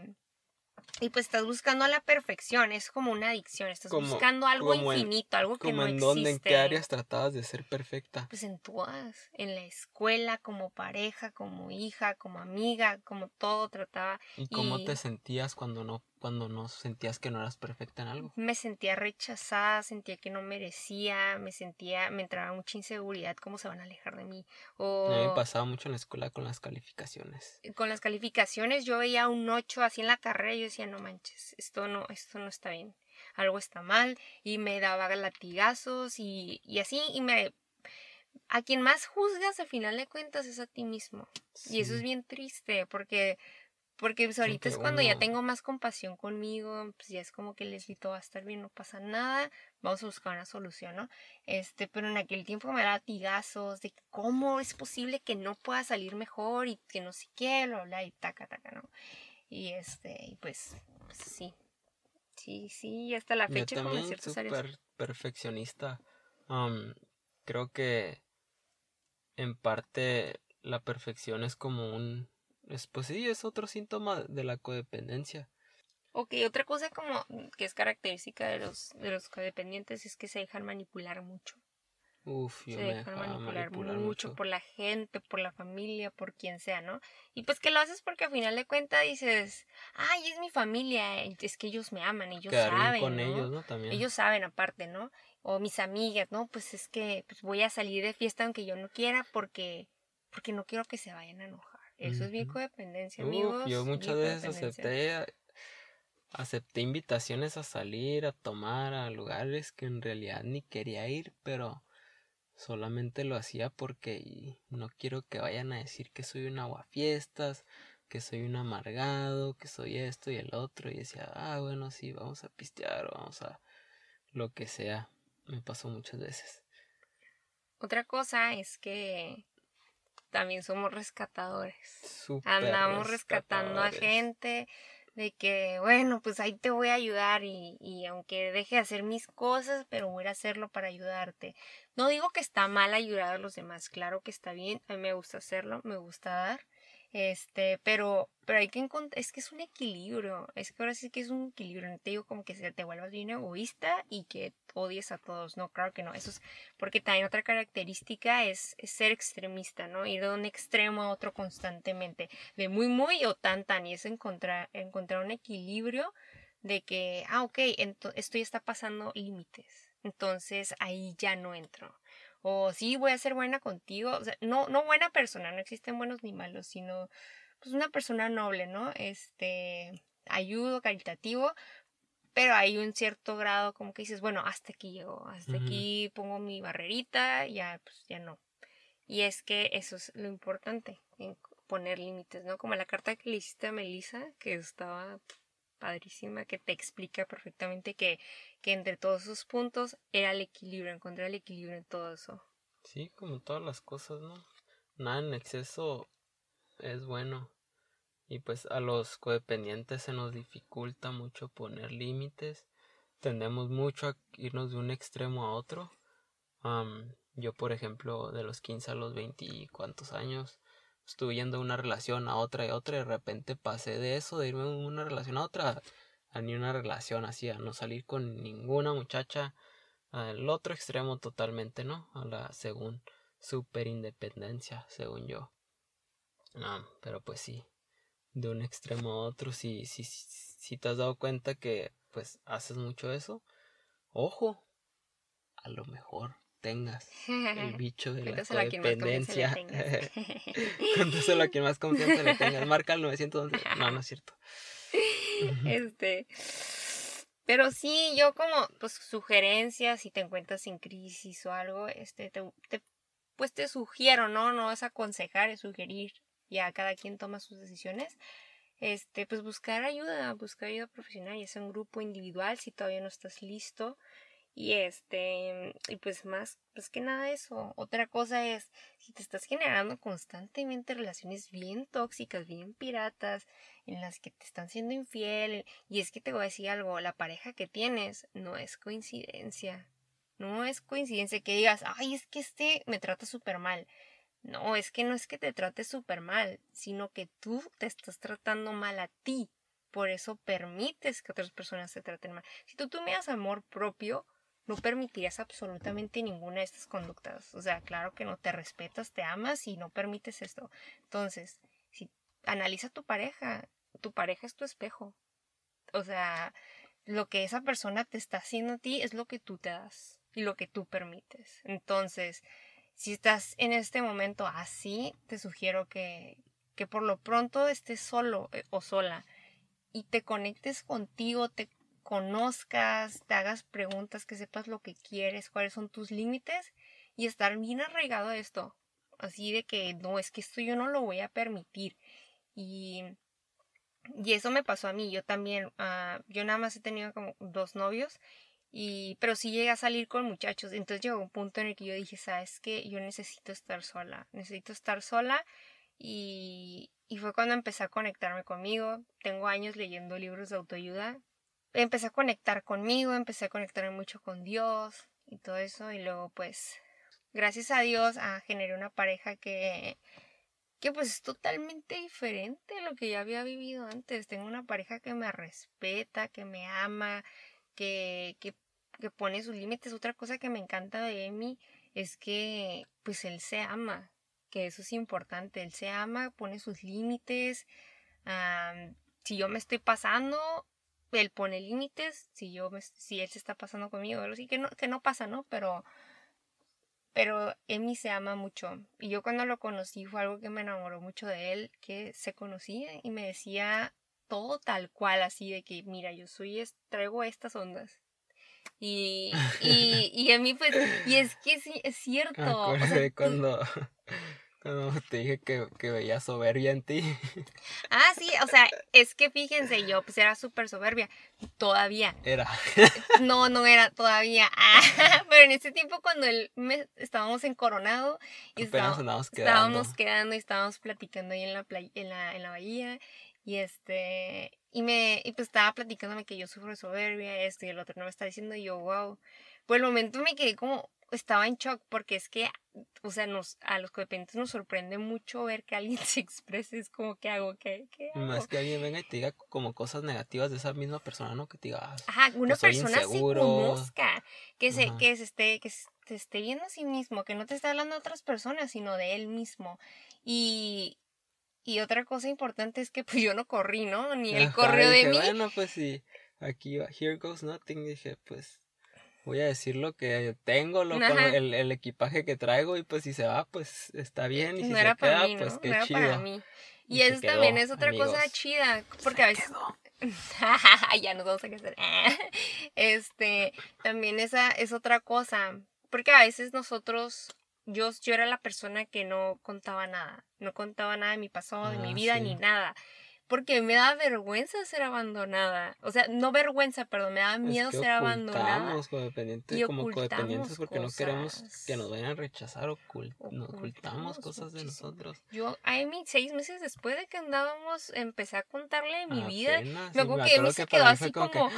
y pues estás buscando la perfección, es como una adicción, estás Como- buscando algo en- infinito, algo que ¿Como no en existe. dónde? ¿En qué áreas tratabas de ser perfecta? Pues en todas, en la escuela, como pareja, como hija, como amiga, como todo trataba. ¿Y cómo y- te sentías cuando no cuando no sentías que no eras perfecta en algo. Me sentía rechazada, sentía que no merecía, me sentía, me entraba mucha inseguridad, cómo se van a alejar de mí. O... A mí me pasaba mucho en la escuela con las calificaciones. Con las calificaciones yo veía un 8 así en la carrera y yo decía, no manches, esto no, esto no está bien, algo está mal, y me daba latigazos y, y así, y me a quien más juzgas al final de cuentas es a ti mismo. Y eso es bien triste porque porque pues, ahorita es cuando ya tengo más compasión conmigo, pues ya es como que les todo va a estar bien, no pasa nada, vamos a buscar una solución, ¿no? Este, pero en aquel tiempo me da latigazos de cómo es posible que no pueda salir mejor y que no sé qué, bla, bla, y taca, taca, ¿no? Y este, y pues, pues sí, sí, sí, hasta la fecha como en ciertos super perfeccionista. creo que en parte la perfección es como un es, pues sí, es otro síntoma de la codependencia. Ok, otra cosa como que es característica de los, de los codependientes es que se dejan manipular mucho. Uf, yo se me dejan manipular, mucho, por la gente, por la familia, por quien sea, ¿no? Y pues que lo haces porque al final de cuentas dices, ay, es mi familia, es que ellos me aman, ellos saben. con ellos, ¿no? También. Ellos saben aparte, ¿no? O mis amigas, ¿no? Pues es que pues voy a salir de fiesta aunque yo no quiera porque, porque no quiero que se vayan a enojar. Eso es bien codependencia, amigos. yo muchas veces acepté, acepté invitaciones a salir, a tomar a lugares que en realidad ni quería ir, pero solamente lo hacía porque no quiero que vayan a decir que soy un aguafiestas, que soy un amargado, que soy esto y el otro. Y decía, ah, bueno, sí, vamos a pistear o vamos a lo que sea. Me pasó muchas veces. Otra cosa es que también somos rescatadores. Andamos rescatando a gente de que, bueno, pues ahí te voy a ayudar y, y aunque deje de hacer mis cosas, pero voy a hacerlo para ayudarte. No digo que está mal ayudar a los demás, claro que está bien, a mí me gusta hacerlo, me gusta dar, este, pero, pero hay que encontrar, es que es un equilibrio, es que ahora sí que es un equilibrio, no te digo como que se te vuelvas bien egoísta y que odies a todos, no, claro que no, eso es, porque también otra característica es, ser extremista, ¿no? Ir de un extremo a otro constantemente, de muy, muy o tan, tan, y es encontrar, encontrar un equilibrio de que, ah, ok, esto ya está pasando límites, entonces ahí ya no entro o sí voy a ser buena contigo, o sea, no, no buena persona, no existen buenos ni malos, sino pues una persona noble, ¿no? Este, ayudo, caritativo, pero hay un cierto grado como que dices, bueno, hasta aquí llego, hasta aquí pongo mi barrerita, ya, pues ya no. Y es que eso es lo importante, en poner límites, ¿no? Como la carta que le hiciste a Melissa, que estaba padrísima que te explica perfectamente que, que entre todos esos puntos era el equilibrio, encontrar el equilibrio en todo eso. Sí, como todas las cosas, ¿no? Nada en exceso es bueno. Y pues a los codependientes se nos dificulta mucho poner límites. Tendemos mucho a irnos de un extremo a otro. yo, por ejemplo, de los 15 a los 20 y años, estuve yendo de una relación a otra y otra y de repente pasé de eso, de irme de una relación a otra, a ni una relación así, a no salir con ninguna muchacha, al otro extremo totalmente, ¿no? A la según super independencia, según yo. No, pero pues sí, de un extremo a otro, si, si, si te has dado cuenta que pues haces mucho eso, ojo, a lo mejor tengas el bicho de la codependencia. Cuéntaselo a quien más confianza le tengas. Marca el 911. No, no es cierto. Este. Pero sí, yo como, pues, sugerencias, si te encuentras en crisis o algo, este, te, pues te sugiero, ¿no? No es aconsejar, es sugerir. Ya cada quien toma sus decisiones. Este, pues buscar ayuda, buscar ayuda profesional, ya sea un grupo individual, si todavía no estás listo. Y este, y pues más, pues que nada eso. Otra cosa es, si te estás generando constantemente relaciones bien tóxicas, bien piratas, en las que te están siendo infiel, y es que te voy a decir algo, la pareja que tienes no es coincidencia. No es coincidencia que digas, ay, es que este me trata súper mal. No, es que no es que te trate súper mal, sino que tú te estás tratando mal a ti. Por eso permites que otras personas te traten mal. Si tú tuvieras amor propio, no permitirías absolutamente ninguna de estas conductas. O sea, claro que no te respetas, te amas y no permites esto. Entonces, si analiza tu pareja, tu pareja es tu espejo. o sea, lo que esa persona te está haciendo a ti es lo que tú te das y lo que tú permites. Entonces, si estás en este momento así, te sugiero que, que por lo pronto estés solo eh, o sola y te conectes contigo, te conozcas, te hagas preguntas, que sepas lo que quieres, cuáles son tus límites y estar bien arraigado a esto. Así de que no, es que esto yo no lo voy a permitir. Y, y eso me pasó a mí. Yo también, ah, yo nada más he tenido como dos novios y, pero sí llegué a salir con muchachos. Entonces llegó un punto en el que yo dije, sabes que yo necesito estar sola, necesito estar sola. Y, y fue cuando empecé a conectarme conmigo. Tengo años leyendo libros de autoayuda. Empecé a conectar conmigo, empecé a conectarme mucho con Dios y todo eso. Y luego pues, gracias a Dios, ah, generé una pareja que, que pues es totalmente diferente a lo que ya había vivido antes. Tengo una pareja que me respeta, que me ama, que, que que pone sus límites. Otra cosa que me encanta de Emi es que pues él se ama, que eso es importante, él se ama, pone sus límites. si yo me estoy pasando, él pone límites, si yo si él se está pasando conmigo, así que no, que no pasa, ¿no? Pero pero Emi se ama mucho y yo cuando lo conocí fue algo que me enamoró mucho de él, que se conocía y me decía todo tal cual, así de que mira, yo soy, traigo estas ondas y, y, y a mí, pues, y es que sí, es cierto. o sea, cuando, cuando te dije que, que veía soberbia en ti. Ah, sí, o sea, es que fíjense, yo pues era súper soberbia, todavía. Era. No, no era todavía. Ah, pero en ese tiempo cuando él me, estábamos en Coronado y estábamos, quedando. estábamos quedando y estábamos platicando ahí en la, playa, en la, en la bahía y este, y me, y pues estaba platicándome que yo sufro de soberbia, esto y el otro no me está diciendo, y yo, wow. Por el momento me quedé como, estaba en shock, porque es que, o sea, nos, a los codependientes nos sorprende mucho ver que alguien se exprese, es como, ¿qué hago? ¿Qué, qué hago? Más que alguien venga y te diga como cosas negativas de esa misma persona, ¿no? Que te diga, ah, Ajá, una persona se conozca, que se, que se esté, que se esté viendo a sí mismo, que no te esté hablando de otras personas, sino de él mismo. Y, y otra cosa importante es que pues yo no corrí, ¿no? Ni él corrió de mí. Bueno, pues sí, aquí here goes nothing, dije, pues voy a decir lo que tengo, lo, el, el, equipaje que traigo y pues si se va, pues está bien y si no se queda, mí, pues qué no chido. Era para mí. Y, eso también es otra cosa chida, porque a veces ya nos vamos a casar. este, también esa es otra cosa, porque a veces nosotros yo, yo era la persona que no contaba nada, no contaba nada de mi pasado, de mi ah, vida, ni nada. Porque me da vergüenza ser abandonada. O sea, no vergüenza, perdón, me da miedo ser abandonada. Codependiente, como codependientes porque no queremos que nos vayan a rechazar, ocultamos, ocultamos cosas de nosotros. Yo, a mí, seis meses después de que andábamos, empecé a contarle mi vida. Me acuerdo que Amy se quedó así como...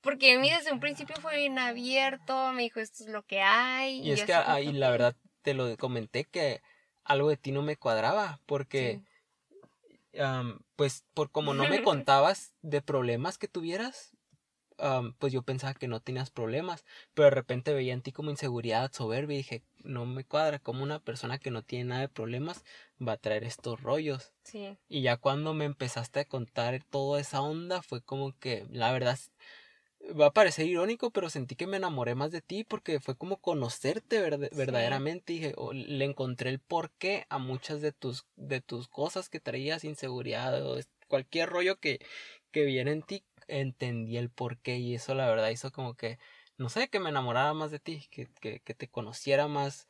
Porque a mí desde un principio fue bien abierto, me dijo esto es lo que hay. Y, es que ahí la verdad te lo comenté que algo de ti no me cuadraba, porque pues por como no me contabas de problemas que tuvieras, pues yo pensaba que no tenías problemas, pero de repente veía en ti como inseguridad, soberbia y dije, no me cuadra, como una persona que no tiene nada de problemas va a traer estos rollos. Sí. Y ya cuando me empezaste a contar toda esa onda, fue como que la verdad va a parecer irónico, pero sentí que me enamoré más de ti porque fue como conocerte verdaderamente. Dije, le encontré el porqué a muchas de tus, de tus cosas que traías, inseguridad o cualquier rollo que, que viene en ti, entendí el porqué y eso la verdad hizo como que, no sé, que me enamorara más de ti, que, que, que te conociera más,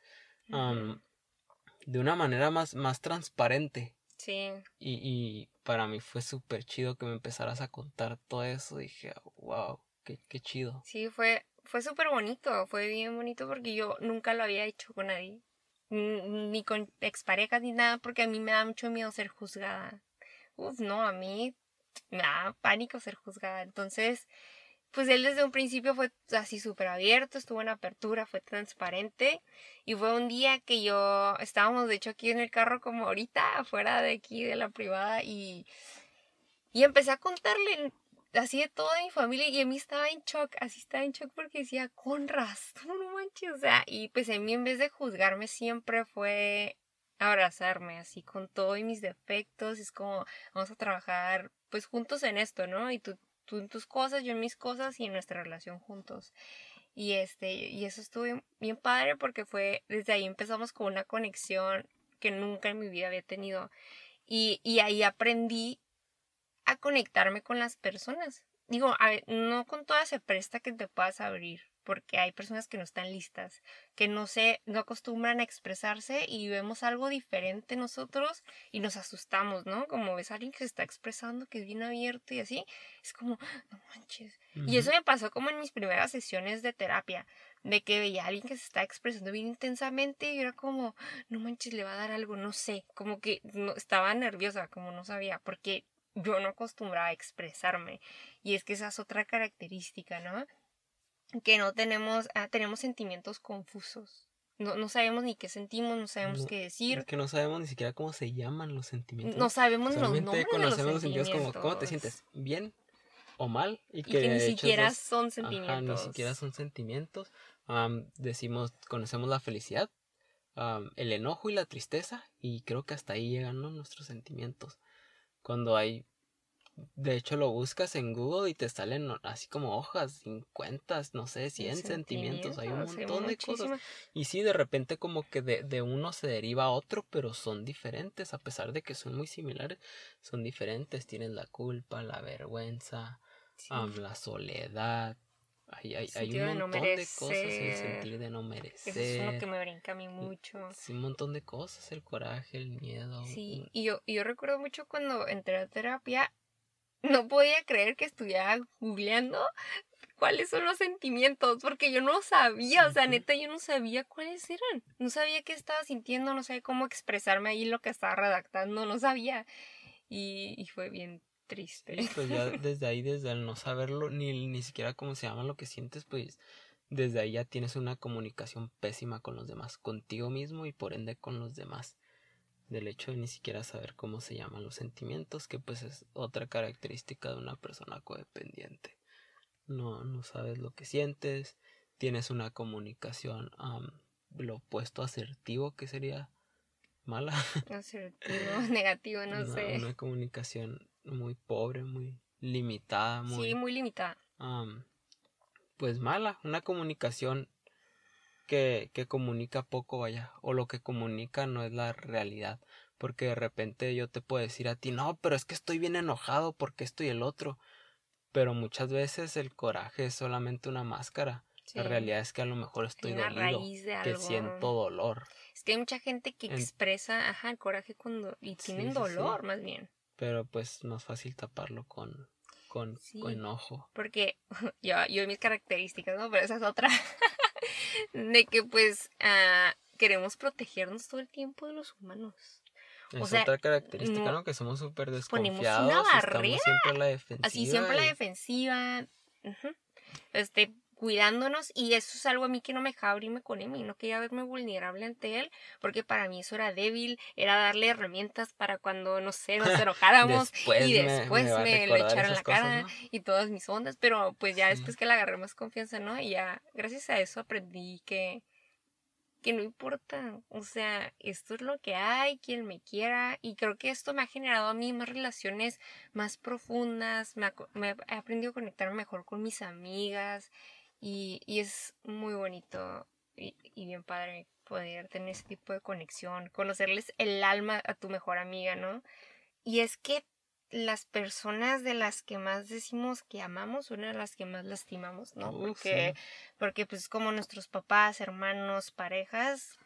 de una manera más, más transparente. Sí. Y, y para mí fue súper chido que me empezaras a contar todo eso. Dije, wow, Qué, chido. Sí, fue, fue súper bonito, fue bien bonito porque yo nunca lo había hecho con nadie, ni con exparejas ni nada, porque a mí me da mucho miedo ser juzgada. Uf, no, a mí me da pánico ser juzgada. Entonces, pues él desde un principio fue así súper abierto, estuvo en apertura, fue transparente. Y fue un día que yo estábamos, de hecho, aquí en el carro como ahorita, afuera de aquí de la privada, y, y empecé a contarle así de toda mi familia y a mí estaba en shock, así estaba en shock porque decía, con razón, no manches, o sea, y pues en mí en vez de juzgarme siempre fue abrazarme así con todos mis defectos, es como vamos a trabajar pues juntos en esto, ¿no? Y tú tú en tus cosas, yo en mis cosas y en nuestra relación juntos. Y este, y eso estuvo bien, bien padre porque fue, desde ahí empezamos con una conexión que nunca en mi vida había tenido. Y, y ahí aprendí a conectarme con las personas. Digo, a ver, no con todas se presta que te puedas abrir, porque hay personas que no están listas, que no se, no acostumbran a expresarse y vemos algo diferente nosotros y nos asustamos, ¿no? Como ves a alguien que se está expresando, que es bien abierto y así, es como, no manches. Y eso me pasó como en mis primeras sesiones de terapia, de que veía a alguien que se está expresando bien intensamente y era como, no manches, le va a dar algo, no sé, como que no, estaba nerviosa, como no sabía, porque yo no acostumbraba a expresarme. Y es que esa es otra característica, ¿no? que no tenemos, ah, tenemos sentimientos confusos. No, no, sabemos ni qué sentimos, no sabemos qué decir. Es que no sabemos ni siquiera cómo se llaman los sentimientos. No sabemos los nombres conocemos los sentimientos como cómo te sientes, bien o mal. Y que, ni siquiera son sentimientos. ni siquiera son sentimientos. decimos, conocemos la felicidad, el enojo y la tristeza y creo que hasta ahí llegan nuestros sentimientos. Cuando hay de hecho, lo buscas en Google y te salen así como hojas, 50, no sé, 100 sentimientos. Hay un montón de cosas. Y sí, de repente como que de, de, uno se deriva a otro, pero son diferentes. A pesar de que son muy similares, son diferentes. Tienes la culpa, la vergüenza, la soledad. Hay, hay, hay un montón de, cosas. El sentir de no merecer. Eso es lo que me brinca a mí mucho. Sí, un montón de cosas. El coraje, el miedo. Sí, y yo, y yo recuerdo mucho cuando entré a terapia no podía creer que estuviera googleando cuáles son los sentimientos, porque yo no sabía, o sea, neta, yo no sabía cuáles eran. No sabía qué estaba sintiendo, no sabía cómo expresarme ahí lo que estaba redactando, no sabía. Y, fue bien triste. pues ya desde ahí, desde el no saberlo, ni, ni siquiera cómo se llama lo que sientes, pues desde ahí ya tienes una comunicación pésima con los demás, contigo mismo y por ende con los demás del hecho de ni siquiera saber cómo se llaman los sentimientos, que pues es otra característica de una persona codependiente. No, no sabes lo que sientes, tienes una comunicación, lo opuesto asertivo, que sería mala. Asertivo, negativo, no sé. Una comunicación muy pobre, muy limitada, muy... Sí, muy limitada. pues mala, una comunicación que, que comunica poco, vaya, o lo que comunica no es la realidad, porque de repente yo te puedo decir a ti, no, pero es que estoy bien enojado porque esto y el otro, pero muchas veces el coraje es solamente una máscara. La realidad es que a lo mejor estoy dolido, que siento dolor. Es que hay mucha gente que expresa, ajá, el coraje cuando y tienen dolor, más bien. Pero pues es fácil taparlo con con, con enojo. Porque yo, yo mis características, ¿no? Pero esa es otra. de que pues ah, queremos protegernos todo el tiempo de los humanos. Es otra característica, ¿no? Que somos súper desconfiados. Ponemos una barrera. siempre a la defensiva. Así, siempre a la defensiva. Este, cuidándonos y eso es algo a mí que no me dejaba abrirme con él y no quería verme vulnerable ante él porque para mí eso era débil, era darle herramientas para cuando, no sé, nos enojáramos y después me, le echaran la cara y todas mis ondas, pero pues ya después que le agarré más confianza, ¿no? Y ya gracias a eso aprendí que que no importa, o sea, esto es lo que hay, quien me quiera, y creo que esto me ha generado a mí más relaciones más profundas, me, me he aprendido a conectar mejor con mis amigas, y, y es muy bonito y, y, bien padre poder tener ese tipo de conexión, conocerles el alma a tu mejor amiga, ¿no? Y es que las personas de las que más decimos que amamos son las que más lastimamos, ¿no? porque, porque pues como nuestros papás, hermanos, parejas,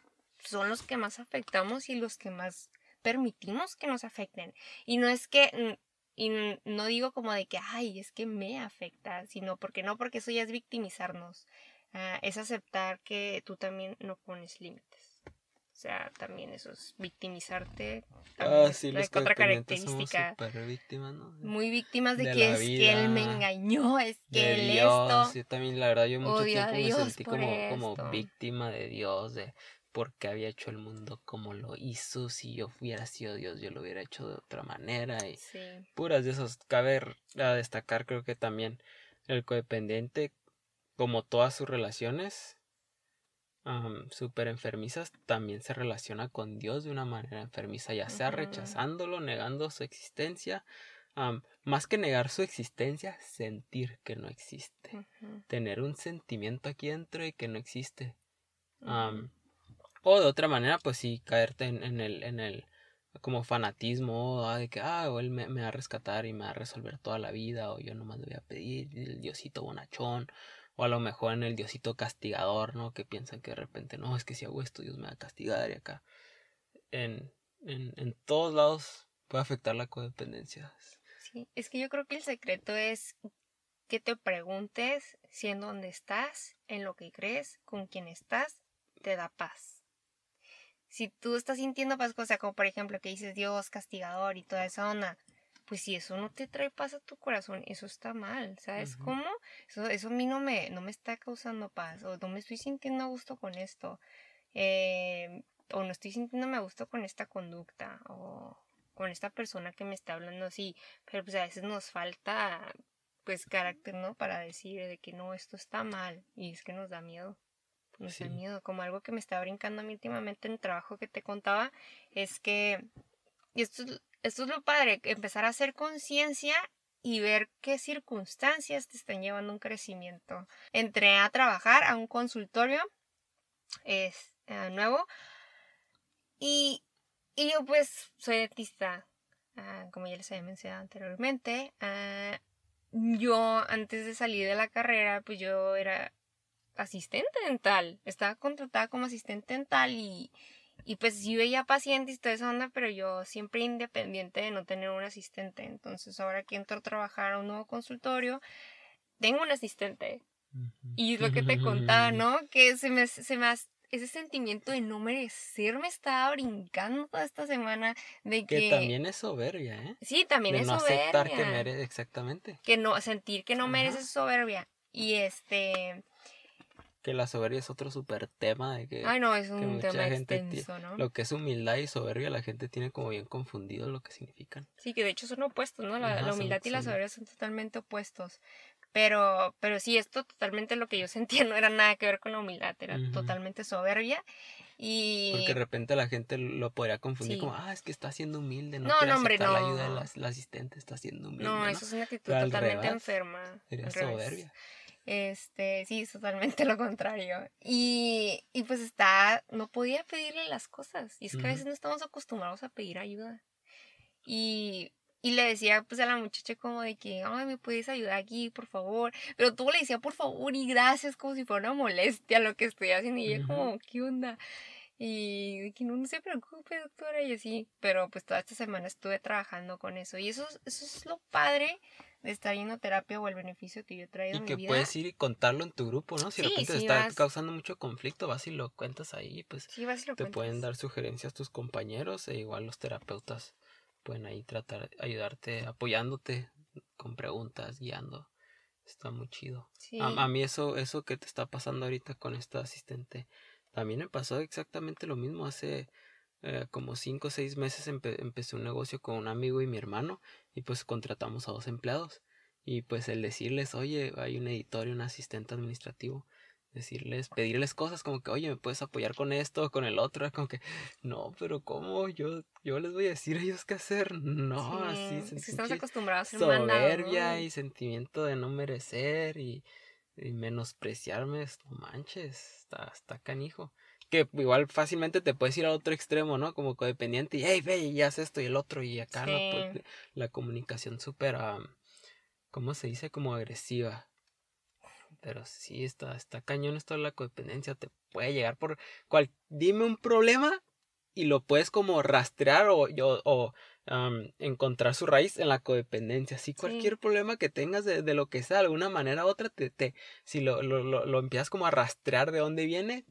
son los que más afectamos y los que más permitimos que nos afecten. Y no es que y no digo como de que, ay, es que me afecta, sino porque no, porque eso ya es victimizarnos. Ah, es aceptar que tú también no pones límites. O sea, también eso es victimizarte. Ah, sí, los otra característica. Víctimas, ¿no? Muy víctimas de, que es que él me engañó, es que él esto. Sí, también la verdad yo mucho tiempo me sentí como, como víctima de Dios, de porque había hecho el mundo como lo hizo. Si yo hubiera sido Dios, yo lo hubiera hecho de otra manera. Y puras de esos. Cabe a destacar, creo que también el codependiente, como todas sus relaciones súper enfermizas, también se relaciona con Dios de una manera enfermiza, ya sea rechazándolo, negando su existencia, más que negar su existencia, sentir que no existe. Tener un sentimiento aquí dentro y que no existe. O de otra manera, pues sí, caerte en, el, en el como fanatismo ah, de que ah, él me, me, va a rescatar y me va a resolver toda la vida, o yo nomás le voy a pedir el diosito bonachón, o a lo mejor en el diosito castigador, ¿no? Que piensan que de repente, no, es que si hago esto, Dios me va a castigar y acá. En, en, en todos lados puede afectar la codependencia. Sí, es que yo creo que el secreto es que te preguntes si en dónde estás, en lo que crees, con quién estás, te da paz. Si tú estás sintiendo paz, o sea, como por ejemplo que dices Dios castigador y toda esa onda, pues si eso no te trae paz a tu corazón, eso está mal, ¿sabes cómo? Eso, eso a mí no me, no me está causando paz, o no me estoy sintiendo a gusto con esto, eh, o no estoy sintiéndome a gusto con esta conducta, o con esta persona que me está hablando así, pero pues a veces nos falta pues carácter, ¿no? Para decir de que no, esto está mal y es que nos da miedo. Nos da miedo, como algo que me está brincando a mí últimamente en el trabajo que te contaba, es que, y esto, esto es lo padre, empezar a hacer conciencia y ver qué circunstancias te están llevando a un crecimiento. Entré a trabajar a un consultorio es, eh, nuevo y y yo pues soy dentista, ah, como ya les había mencionado anteriormente. Ah, yo antes de salir de la carrera, pues yo era asistente dental. Estaba contratada como asistente dental y, y pues yo veía pacientes y toda esa onda, pero yo siempre independiente de no tener un asistente. Entonces ahora que entro a trabajar a un nuevo consultorio, tengo un asistente. Y lo que te contaba, ¿no? Que se me, se me, ese sentimiento de no merecer me estaba brincando toda esta semana de que... Que también es soberbia, ¿eh? Sí, también es no soberbia. aceptar que mereces, exactamente. Que no, sentir que no mereces soberbia. Y este... Que la soberbia es otro súper tema de que... Ay, no, es un tema extenso, ¿no? Lo que es humildad y soberbia, la gente tiene como bien confundido lo que significan. Sí, que de hecho son opuestos, ¿no? La, humildad y la soberbia son totalmente opuestos. Pero, pero sí, esto totalmente lo que yo sentía no era nada que ver con la humildad, era totalmente soberbia. Y... Porque de repente la gente lo podría confundir como, ah, es que está siendo humilde, no, no quiere hombre, no. la ayuda de la, asistente, está siendo humilde. No, eso es una actitud totalmente enferma. Sería soberbia. Este, sí, es totalmente lo contrario. Y, y pues está, no podía pedirle las cosas. Y es que a veces no estamos acostumbrados a pedir ayuda. Y y le decía pues a la muchacha como de que, ay, me puedes ayudar aquí, por favor. Pero tú le decía por favor y gracias como si fuera una molestia lo que estoy haciendo. Y ella como, ¿qué onda? Y de que no, no se preocupe, doctora, y así. Pero pues toda esta semana estuve trabajando con eso. Y eso, eso es lo padre estar yendo a terapia o el beneficio que yo he traído y que puedes ir y contarlo en tu grupo, ¿no? Si de repente te está causando mucho conflicto, vas y lo cuentas ahí, pues te pueden dar sugerencias tus compañeros e igual los terapeutas pueden ahí tratar de ayudarte, apoyándote con preguntas, guiando. Está muy chido. A, mí eso, eso que te está pasando ahorita con esta asistente, también me pasó exactamente lo mismo. Hace eh, como cinco o seis meses empecé un negocio con un amigo y mi hermano y pues contratamos a dos empleados. Y pues el decirles, oye, hay un editor y un asistente administrativo, decirles, pedirles cosas como que, oye, me puedes apoyar con esto, con el otro, como que, no, pero ¿cómo? Yo, yo les voy a decir a ellos qué hacer. No, así es que estamos acostumbrados a ser soberbia y sentimiento de no merecer y, menospreciarme, no manches, está, está canijo. Que igual fácilmente te puedes ir a otro extremo, ¿no? Como codependiente y, hey, ve, y haz esto y el otro y acá, ¿no? Pues, la comunicación súper, ¿cómo se dice? Como agresiva pero sí, está, está cañón esto de la codependencia. Te puede llegar por cual. Dime un problema y lo puedes como rastrear o, yo, o encontrar su raíz en la codependencia. Así cualquier problema que tengas de, de, lo que sea, de alguna manera u otra, te, te, si lo, lo, lo, lo empiezas como a rastrear de dónde viene,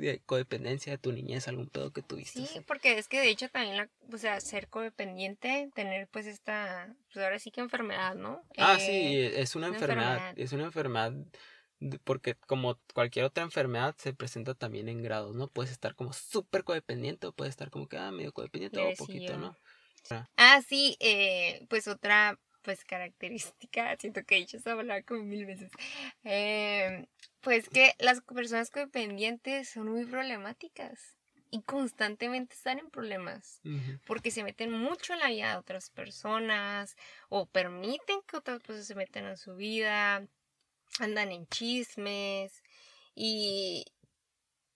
de codependencia de tu niñez, algún pedo que tuviste. Sí, porque es que de hecho también, la, o sea, ser codependiente, tener pues esta, pues ahora sí que enfermedad, ¿no? Ah, sí, eh, es una, enfermedad, es una enfermedad porque como cualquier otra enfermedad se presenta también en grados, ¿no? Puedes estar como súper codependiente o puedes estar como que, ah, medio codependiente o poquito, ¿no? Ah, sí, eh, pues otra pues característica, siento que he dicho esa palabra como mil veces, eh, pues que las personas codependientes son muy problemáticas. y constantemente están en problemas porque se meten mucho en la vida de otras personas o permiten que otras personas se metan en su vida, andan en chismes y,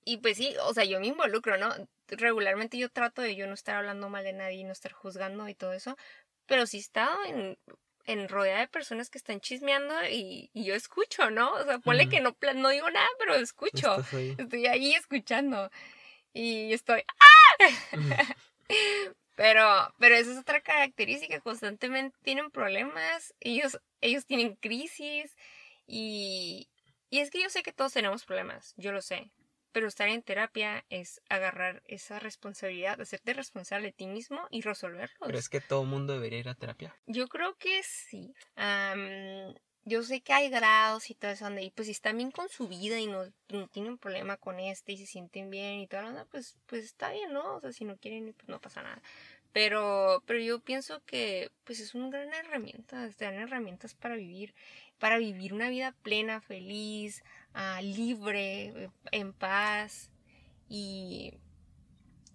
y pues sí, o sea, yo me involucro, ¿no? Regularmente yo trato de yo no estar hablando mal de nadie y no estar juzgando y todo eso, pero sí he estado en, en rodeada de personas que están chismeando y, y yo escucho, ¿no? O sea, ponle que no, no digo nada, pero escucho. Estoy ahí escuchando y estoy ¡Ah! pero, pero esa es otra característica, constantemente tienen problemas, ellos, ellos tienen crisis y, y es que yo sé que todos tenemos problemas, yo lo sé, pero estar en terapia es agarrar esa responsabilidad, hacerte responsable de ti mismo y resolverlo. ¿Pero es que todo mundo debería ir a terapia? Yo creo que sí yo sé que hay grados y todo eso, y pues si están bien con su vida y no, no tienen problema con este y se sienten bien y todo, pues, pues está bien, ¿no? O sea, si no quieren, pues no pasa nada. Pero, pero yo pienso que pues es una gran herramienta, te dan herramientas para vivir, para vivir una vida plena, feliz, ah, libre, en paz. Y,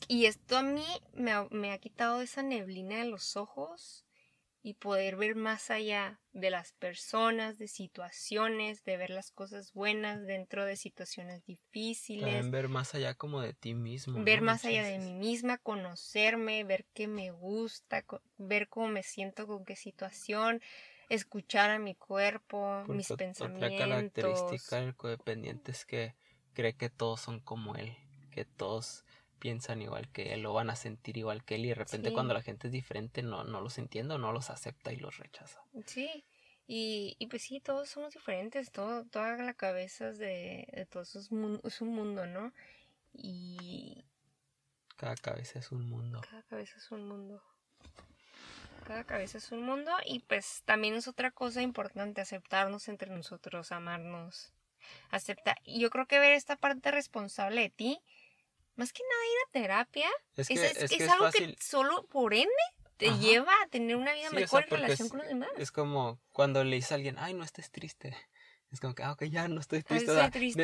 y esto a mí me me ha quitado esa neblina de los ojos y poder ver más allá de las personas, de situaciones, de ver las cosas buenas dentro de situaciones difíciles. También ver más allá como de ti mismo. Ver más allá de mí misma, conocerme, ver qué me gusta, ver cómo me siento con qué situación, escuchar a mi cuerpo, mis pensamientos. Otra característica del codependiente es que cree que todos son como él, que todos piensan igual que él, lo van a sentir igual que él y de repente cuando la gente es diferente no, no los entiende o no los acepta y los rechaza. Sí, y, y pues sí, todos somos diferentes, todo, toda la cabeza de, de todos es, es un mundo, ¿no? Y... Cada cabeza es un mundo. Cada cabeza es un mundo. Cada cabeza es un mundo y pues también es otra cosa importante aceptarnos entre nosotros, amarnos, aceptar. Y yo creo que ver esta parte responsable de ti más que nada ir a terapia es, es, algo que solo por ende te lleva a tener una vida mejor en relación con los demás. Es como cuando le dices a alguien, ay, no estés triste. Es como que, ah, ok, ya no estoy triste.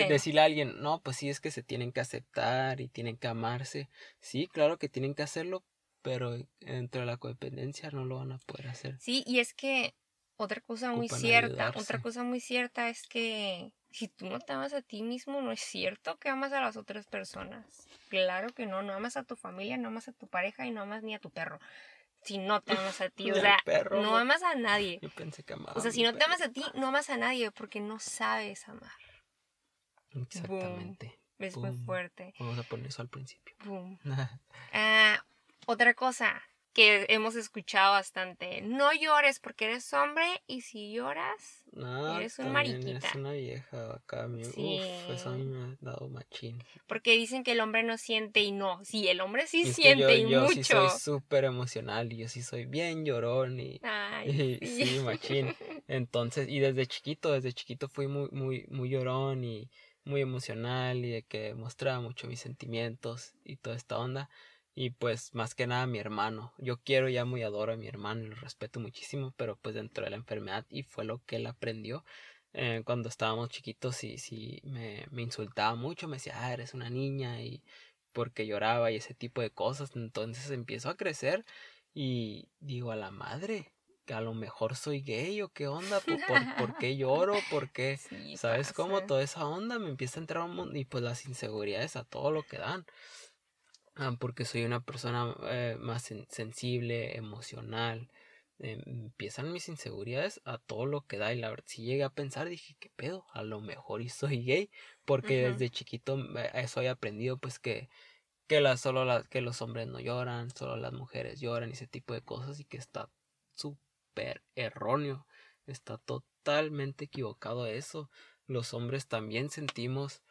decirle a alguien, no, pues sí, es que se tienen que aceptar y tienen que amarse. Sí, claro que tienen que hacerlo, pero dentro de la codependencia no lo van a poder hacer. Sí, y es que otra cosa muy cierta, otra cosa muy cierta es que si tú no te amas a ti mismo, no es cierto que amas a las otras personas. Claro que no, no amas a tu familia, no amas a tu pareja y no amas ni a tu perro. Si no te amas a ti, o sea, no, amas a nadie. Yo pensé que amaba. O sea, si no te amas a ti, no amas a nadie porque no sabes amar. Exactamente. Es muy fuerte. Vamos a poner eso al principio. Ah, otra cosa, que hemos escuchado bastante. No llores porque eres hombre y si lloras, eres un mariquita. Eres una vieja acá, mi sí. Uf, eso a mí me ha dado machín. Porque dicen que el hombre no siente y no. Sí, el hombre sí siente y yo mucho. Yo sí soy súper emocional y yo sí soy bien llorón y, Ay, sí. machín. Entonces, y desde chiquito, desde chiquito fui muy, muy, muy llorón y muy emocional y de que mostraba mucho mis sentimientos y toda esta onda. Y pues más que nada mi hermano. Yo quiero y amo y adoro a mi hermano y lo respeto muchísimo, pero pues dentro de la enfermedad y fue lo que él aprendió. Eh, cuando estábamos chiquitos y sí me, me, insultaba mucho, me decía, ah, eres una niña y porque lloraba y ese tipo de cosas. Entonces empiezo a crecer y digo a la madre, que a lo mejor soy gay o qué onda, ¿por, por, qué lloro? ¿Por qué? ¿Sabes cómo? Toda esa onda me empieza a entrar un mundo y pues las inseguridades a todo lo que dan. Ah, porque soy una persona eh, más sensible, emocional. Eh, empiezan mis inseguridades a todo lo que da y la verdad si llegué a pensar dije qué pedo a lo mejor y soy gay porque desde chiquito eso he aprendido pues que que la, solo las que los hombres no lloran solo las mujeres lloran y ese tipo de cosas y que está súper erróneo está totalmente equivocado eso los hombres también sentimos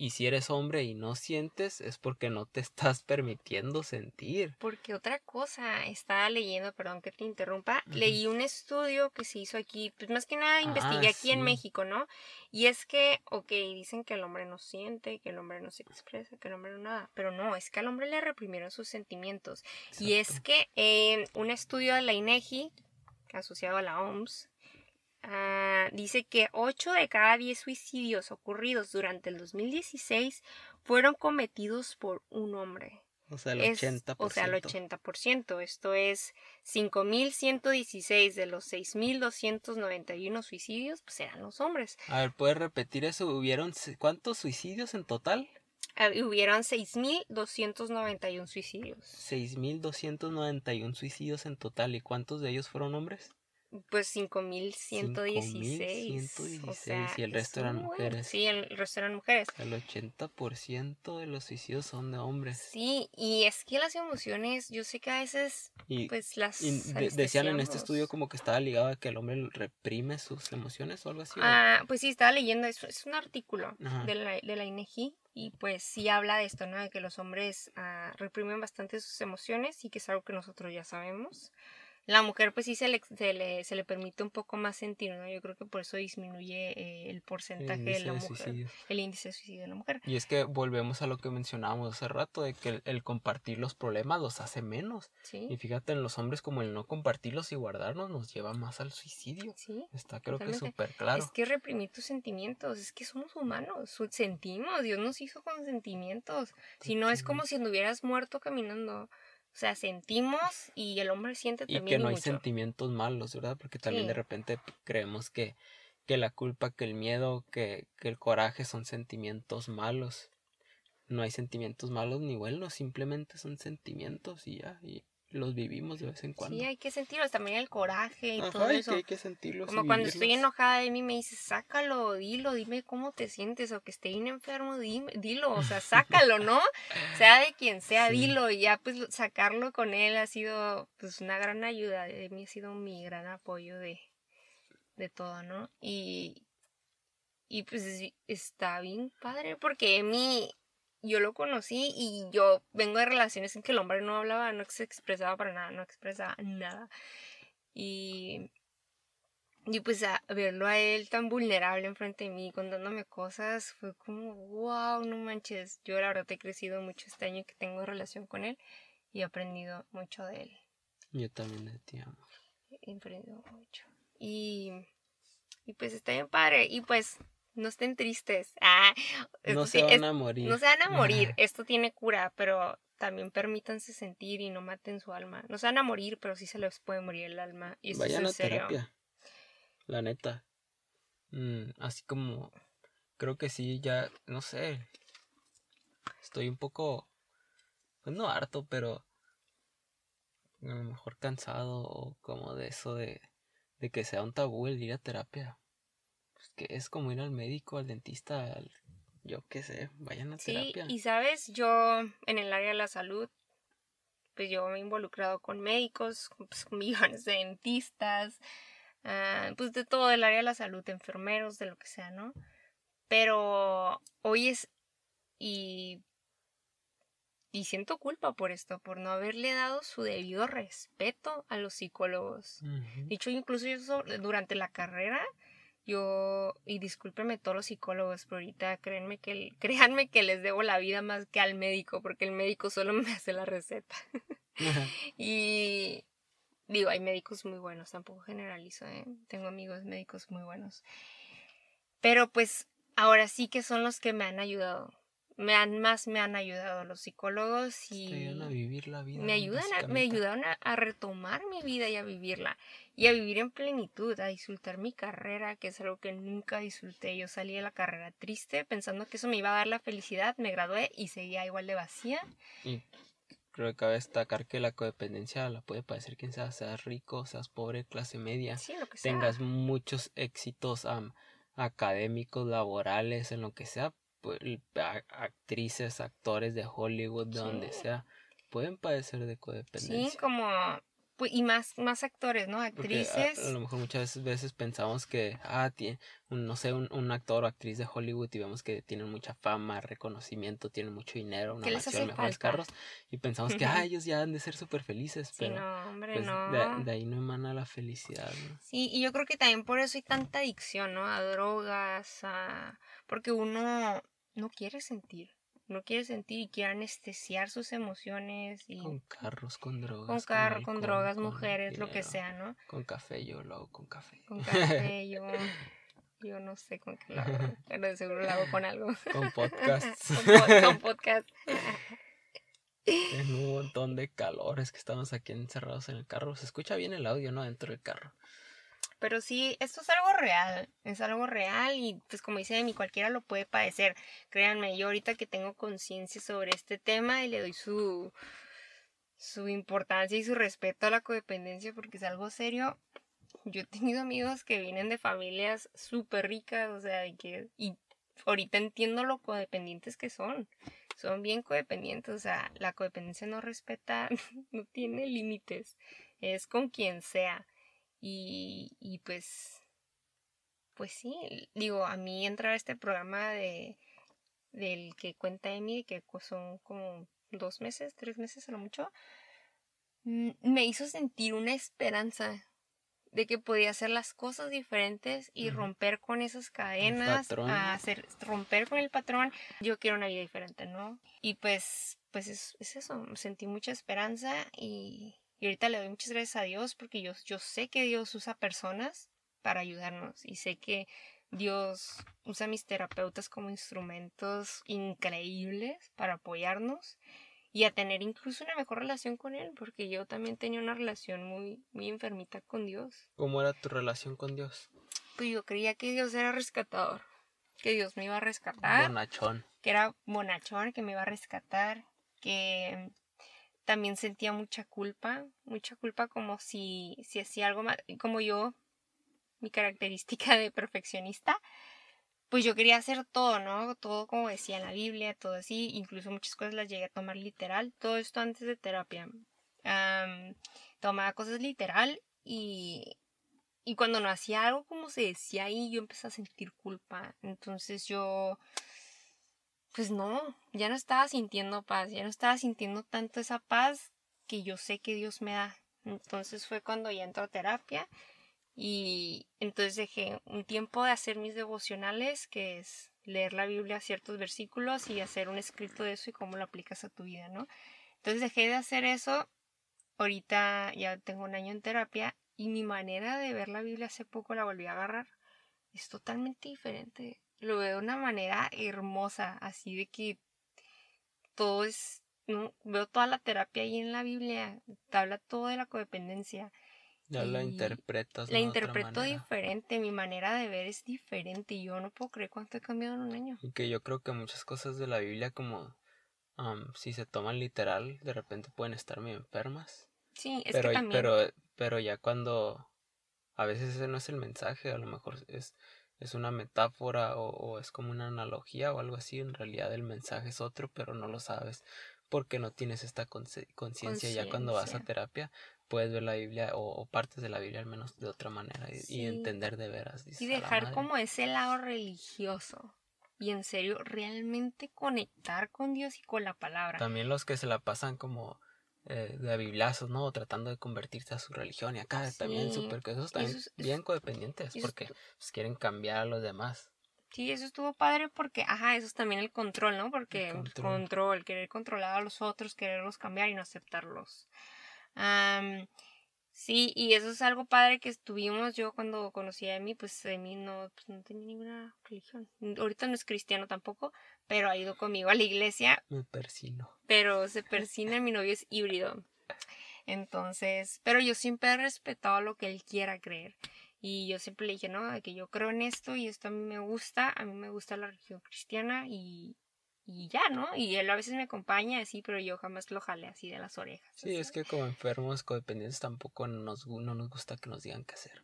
y si eres hombre y no sientes, es porque no te estás permitiendo sentir. Porque otra cosa, estaba leyendo, perdón que te interrumpa, leí un estudio que se hizo aquí, pues más que nada ah, investigué aquí en México, ¿no? Y es que, ok, dicen que el hombre no siente, que el hombre no se expresa, que el hombre no nada, pero no, es que al hombre le reprimieron sus sentimientos. Y es que un estudio de la INEGI, asociado a la OMS, Ah, dice que 8 de cada 10 suicidios ocurridos durante el 2016 fueron cometidos por un hombre. O sea, el Es- 80%. o sea, el 80%. Esto es 5.116 de los 6.291 suicidios, pues eran los hombres. A ver, ¿puedes repetir eso? ¿Hubieron cuántos suicidios en total? Y Hubieron 6.291 suicidios. 6.291 suicidios en total. ¿Y cuántos de ellos fueron hombres? Pues 5.116. 5.116, O sea, y el resto es eran mujeres. Sí, el resto eran mujeres. El 80% de los suicidios son de hombres. Sí, y es que las emociones, yo sé que a veces, Y, pues las. y de- decían en este estudio como que estaba ligado a que el hombre reprime sus emociones o algo así. Ah, pues sí, estaba leyendo, es, es un artículo Ajá. de la, de la INEGI y pues sí habla de esto, ¿no? De que los hombres ah, reprimen bastante sus emociones y que es algo que nosotros ya sabemos. La mujer pues sí se le, se le, se le permite un poco más sentir, ¿no? Yo creo que por eso disminuye eh, el El porcentaje de la de mujer, suicidios. el índice de suicidio de la mujer. Y es que volvemos a lo que mencionábamos hace rato, de que el, el compartir los problemas los hace menos. Sí, Y fíjate, en los hombres como el no compartirlos y guardarnos nos lleva más al suicidio. sí. Está creo que Totalmente. súper claro. Es que reprimir tus sentimientos, es que somos humanos, sentimos, Dios nos hizo con sentimientos. Si no es como si anduvieras muerto caminando. O sea, sentimos y el hombre siente Y también. que no hay sentimientos malos, ¿verdad? Porque también Sí. de repente creemos que, que la culpa, que el miedo, que, que el coraje son sentimientos malos. No hay sentimientos malos ni buenos, simplemente son sentimientos y ya, y los vivimos de vez en cuando. Sí, hay que sentirlos, también el coraje y Ajá, todo eso. que hay que sentirlos. Como y cuando estoy enojada de mí me dice, sácalo, dilo, dime cómo te sientes, o que esté bien enfermo, dime, dilo, o sea, sácalo, ¿no? Sea de quien sea, Sí. dilo, y ya pues lo- sacarlo con él ha sido pues una gran ayuda, de mí ha sido mi gran apoyo de, de todo, ¿no? Y, y pues es- está bien padre, porque mi yo lo conocí y yo vengo de relaciones en que el hombre no hablaba, no se expresaba para nada, no expresaba nada. Y, y pues a verlo a él tan vulnerable enfrente de mí, contándome cosas, fue como, wow, no manches. Yo la verdad he crecido mucho este año que tengo relación con él y he aprendido mucho de él. Yo también de ti, amor. He aprendido mucho. Y, y pues está bien padre. Y pues no estén tristes. Ah, No esto se van es- a morir. no se van a morir, esto tiene cura, pero también permítanse sentir y no maten su alma. No se van a morir, pero sí se les puede morir el alma. Y esto Vayan a es en serio. terapia. La neta. Mm, así como. Creo que sí, ya. No sé. Estoy un poco. Pues no harto, pero. A lo mejor cansado o como de eso de. De que sea un tabú el ir a terapia. Que es como ir al médico, al dentista, al- yo qué sé. Vayan a Sí, terapia. y sabes, yo en el área de la salud, pues yo me he involucrado con médicos, pues, con millones de dentistas, ah, pues de todo el área de la salud, enfermeros, de lo que sea, ¿no? Pero hoy es, y, y siento culpa por esto, por no haberle dado su debido respeto a los psicólogos. Ujú. De hecho, incluso yo durante la carrera, yo, y discúlpenme todos los psicólogos, pero ahorita créanme que, créanme que les debo la vida más que al médico, porque el médico solo me hace la receta. Y digo, hay médicos muy buenos, tampoco generalizo, ¿eh? Tengo amigos médicos muy buenos. Pero pues ahora sí que son los que me han ayudado. Me han, más me han ayudado los psicólogos Te y ayudan a vivir la vida. me ayudan a, me ayudaron a, a retomar mi vida y a vivirla y a vivir en plenitud, a disfrutar mi carrera, que es algo que nunca disfruté. Yo salí de la carrera triste pensando que eso me iba a dar la felicidad, me gradué y seguía igual de vacía. Y creo que cabe destacar que la codependencia la puede padecer quien sea, seas rico, seas pobre, clase media, Sí, lo que sea. tengas muchos éxitos am, académicos, laborales, en lo que sea, actrices, actores de Hollywood, de donde Sí. sea, pueden padecer de Sí, codependencia. como pues, y más más actores, ¿no? Porque a- Actrices. a, lo mejor muchas veces pensamos que, ah, tiene, un, no sé, un, un actor o actriz de Hollywood y vemos que tienen mucha fama, reconocimiento, tienen mucho dinero, una ¿Qué les mansión, mejores carros y pensamos que, ah, ellos ya han de ser súper felices, sí, pero no, hombre, pues, no. de, de ahí no emana la felicidad, ¿no? Sí, y yo creo que también por eso hay tanta adicción, ¿no? A drogas, a... porque uno no quiere sentir, no quiere sentir y quiere anestesiar sus emociones y Con carros, con drogas. con carro, con drogas, con mujeres, lo que sea, ¿no? Con café, yo lo hago con café. Con café, yo... Yo no sé con qué lo hago, pero de seguro lo hago con algo. Con podcasts. con, pod- con podcast. En un montón de calor. Es que estamos aquí encerrados en el carro. Se escucha bien el audio, ¿no? Dentro del carro. Pero sí, esto es algo real, es algo real y pues como dice Emi, cualquiera lo puede padecer. Créanme, yo ahorita que tengo conciencia sobre este tema y le doy su, su importancia y su respeto a la codependencia porque es algo serio. Yo he tenido amigos que vienen de familias súper ricas, o sea, de que, y ahorita entiendo lo codependientes que son. Son bien codependientes, o sea, la codependencia no respeta, no tiene límites, es con quien sea. Y, y pues, pues sí, digo, a mí entrar a este programa de del que cuenta Emi, que son como dos meses, tres meses a lo mucho, me hizo sentir una esperanza de que podía hacer las cosas diferentes y romper con esas cadenas, a hacer, romper con el patrón. Yo quiero una vida diferente, ¿no? Y pues, pues es, es eso, sentí mucha esperanza y, y ahorita le doy muchas gracias a Dios porque yo, yo sé que Dios usa personas para ayudarnos y sé que Dios usa a mis terapeutas como instrumentos increíbles para apoyarnos y a tener incluso una mejor relación con Él, porque yo también tenía una relación muy, muy enfermita con Dios. ¿Cómo era tu relación con Dios? Pues yo creía que Dios era rescatador, que Dios me iba a rescatar Bonachón. que era bonachón, que me iba a rescatar, que también sentía mucha culpa, mucha culpa como si, si hacía algo mal, como yo, mi característica de perfeccionista, pues yo quería hacer todo, ¿no? Todo como decía en la Biblia, todo así, incluso muchas cosas las llegué a tomar literal, todo esto antes de terapia. Tomaba cosas literal y, y cuando no hacía algo como se decía ahí, yo empecé a sentir culpa. Entonces yo pues no, ya no estaba sintiendo paz, ya no estaba sintiendo tanto esa paz que yo sé que Dios me da. Entonces fue cuando ya entró a terapia y entonces dejé un tiempo de hacer mis devocionales, que es leer la Biblia, ciertos versículos y hacer un escrito de eso y cómo lo aplicas a tu vida, ¿no? Entonces dejé de hacer eso, ahorita ya tengo un año en terapia y mi manera de ver la Biblia hace poco la volví a agarrar. Es totalmente diferente lo veo de una manera hermosa, así de que todo es, no, veo toda la terapia ahí en la Biblia, te habla todo de la codependencia. Ya la interpretas. La interpreto diferente, mi manera de ver es diferente y yo no puedo creer cuánto he cambiado en un año. Y que yo creo que muchas cosas de la Biblia, como am, si se toman literal, de repente pueden estar muy enfermas. Sí, es pero, que también... pero, pero ya cuando a veces ese no es el mensaje, a lo mejor es, es una metáfora o, o es como una analogía o algo así, en realidad el mensaje es otro, pero no lo sabes porque no tienes esta conciencia ya cuando vas a terapia puedes ver la Biblia o, o partes de la Biblia al menos de otra manera y, entender de veras. dices, y "A la dejar madre". como ese lado religioso. Y en serio, realmente conectar con Dios y con la palabra. También los que se la pasan como eh, de biblazos, ¿no? Tratando de convertirse a su religión y acá también súper que esos también eso bien codependientes eso porque es- pues, quieren cambiar a los demás. Sí, eso estuvo padre porque, ajá, eso es también el control, ¿no? Porque control. control. querer controlar a los otros, quererlos cambiar y no aceptarlos. Sí, y eso es algo padre que estuvimos yo cuando conocí a Emi, pues Emi no, pues, no tenía ninguna religión. Ahorita no es cristiano tampoco, pero ha ido conmigo a la iglesia, Me persino. pero se persina, mi novio es híbrido. Entonces, pero yo siempre he respetado lo que él quiera creer. Y yo siempre le dije, no, de que yo creo en esto y esto a mí me gusta, a mí me gusta la religión cristiana y, y ya, ¿no? Y él a veces me acompaña así, pero yo jamás lo jale así de las orejas. Sí, es que como enfermos codependientes tampoco nos, no nos gusta que nos digan qué hacer.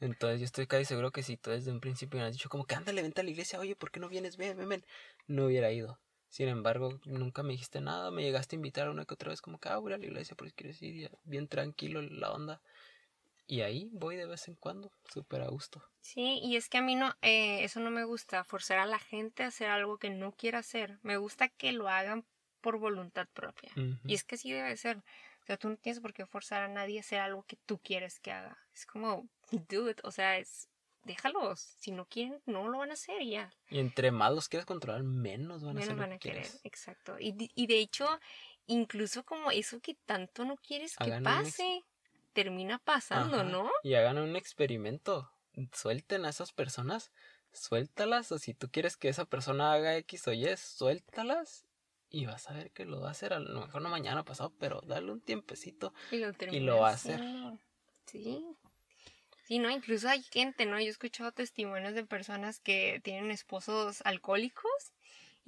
Entonces yo estoy casi seguro que si tú desde un principio me hubieras dicho como que ándale, vente a la iglesia, oye, ¿por qué no vienes? Ven, ven, ven. No hubiera ido. Sin embargo, nunca me dijiste nada, me llegaste a invitar una que otra vez como que, ah, voy a la iglesia porque quieres ir, ya, bien tranquilo la onda. Y ahí voy de vez en cuando, súper a gusto. Sí, y es que a mí no, eh, eso no me gusta, forzar a la gente a hacer algo que no quiera hacer. Me gusta que lo hagan por voluntad propia. Y es que así debe ser. O sea, tú no tienes por qué forzar a nadie a hacer algo que tú quieres que haga. Es como, dude, o sea, es, déjalos. Si no quieren, no lo van a hacer ya. Y entre más los quieres controlar, menos van a Menos hacer lo van a querer. quieres. Exacto. Y, y de hecho, incluso como eso que tanto no quieres que Hagan pase, termina pasando, Ajá. ¿no? Y hagan un experimento. suelten a esas personas, suéltalas, o si tú quieres que esa persona haga X o Y, suéltalas y vas a ver que lo va a hacer a lo mejor no mañana pasado, pero dale un tiempecito Y lo, y lo va a hacer. Sí. Sí, ¿no? Incluso hay gente, ¿no? Yo he escuchado testimonios de personas que tienen esposos alcohólicos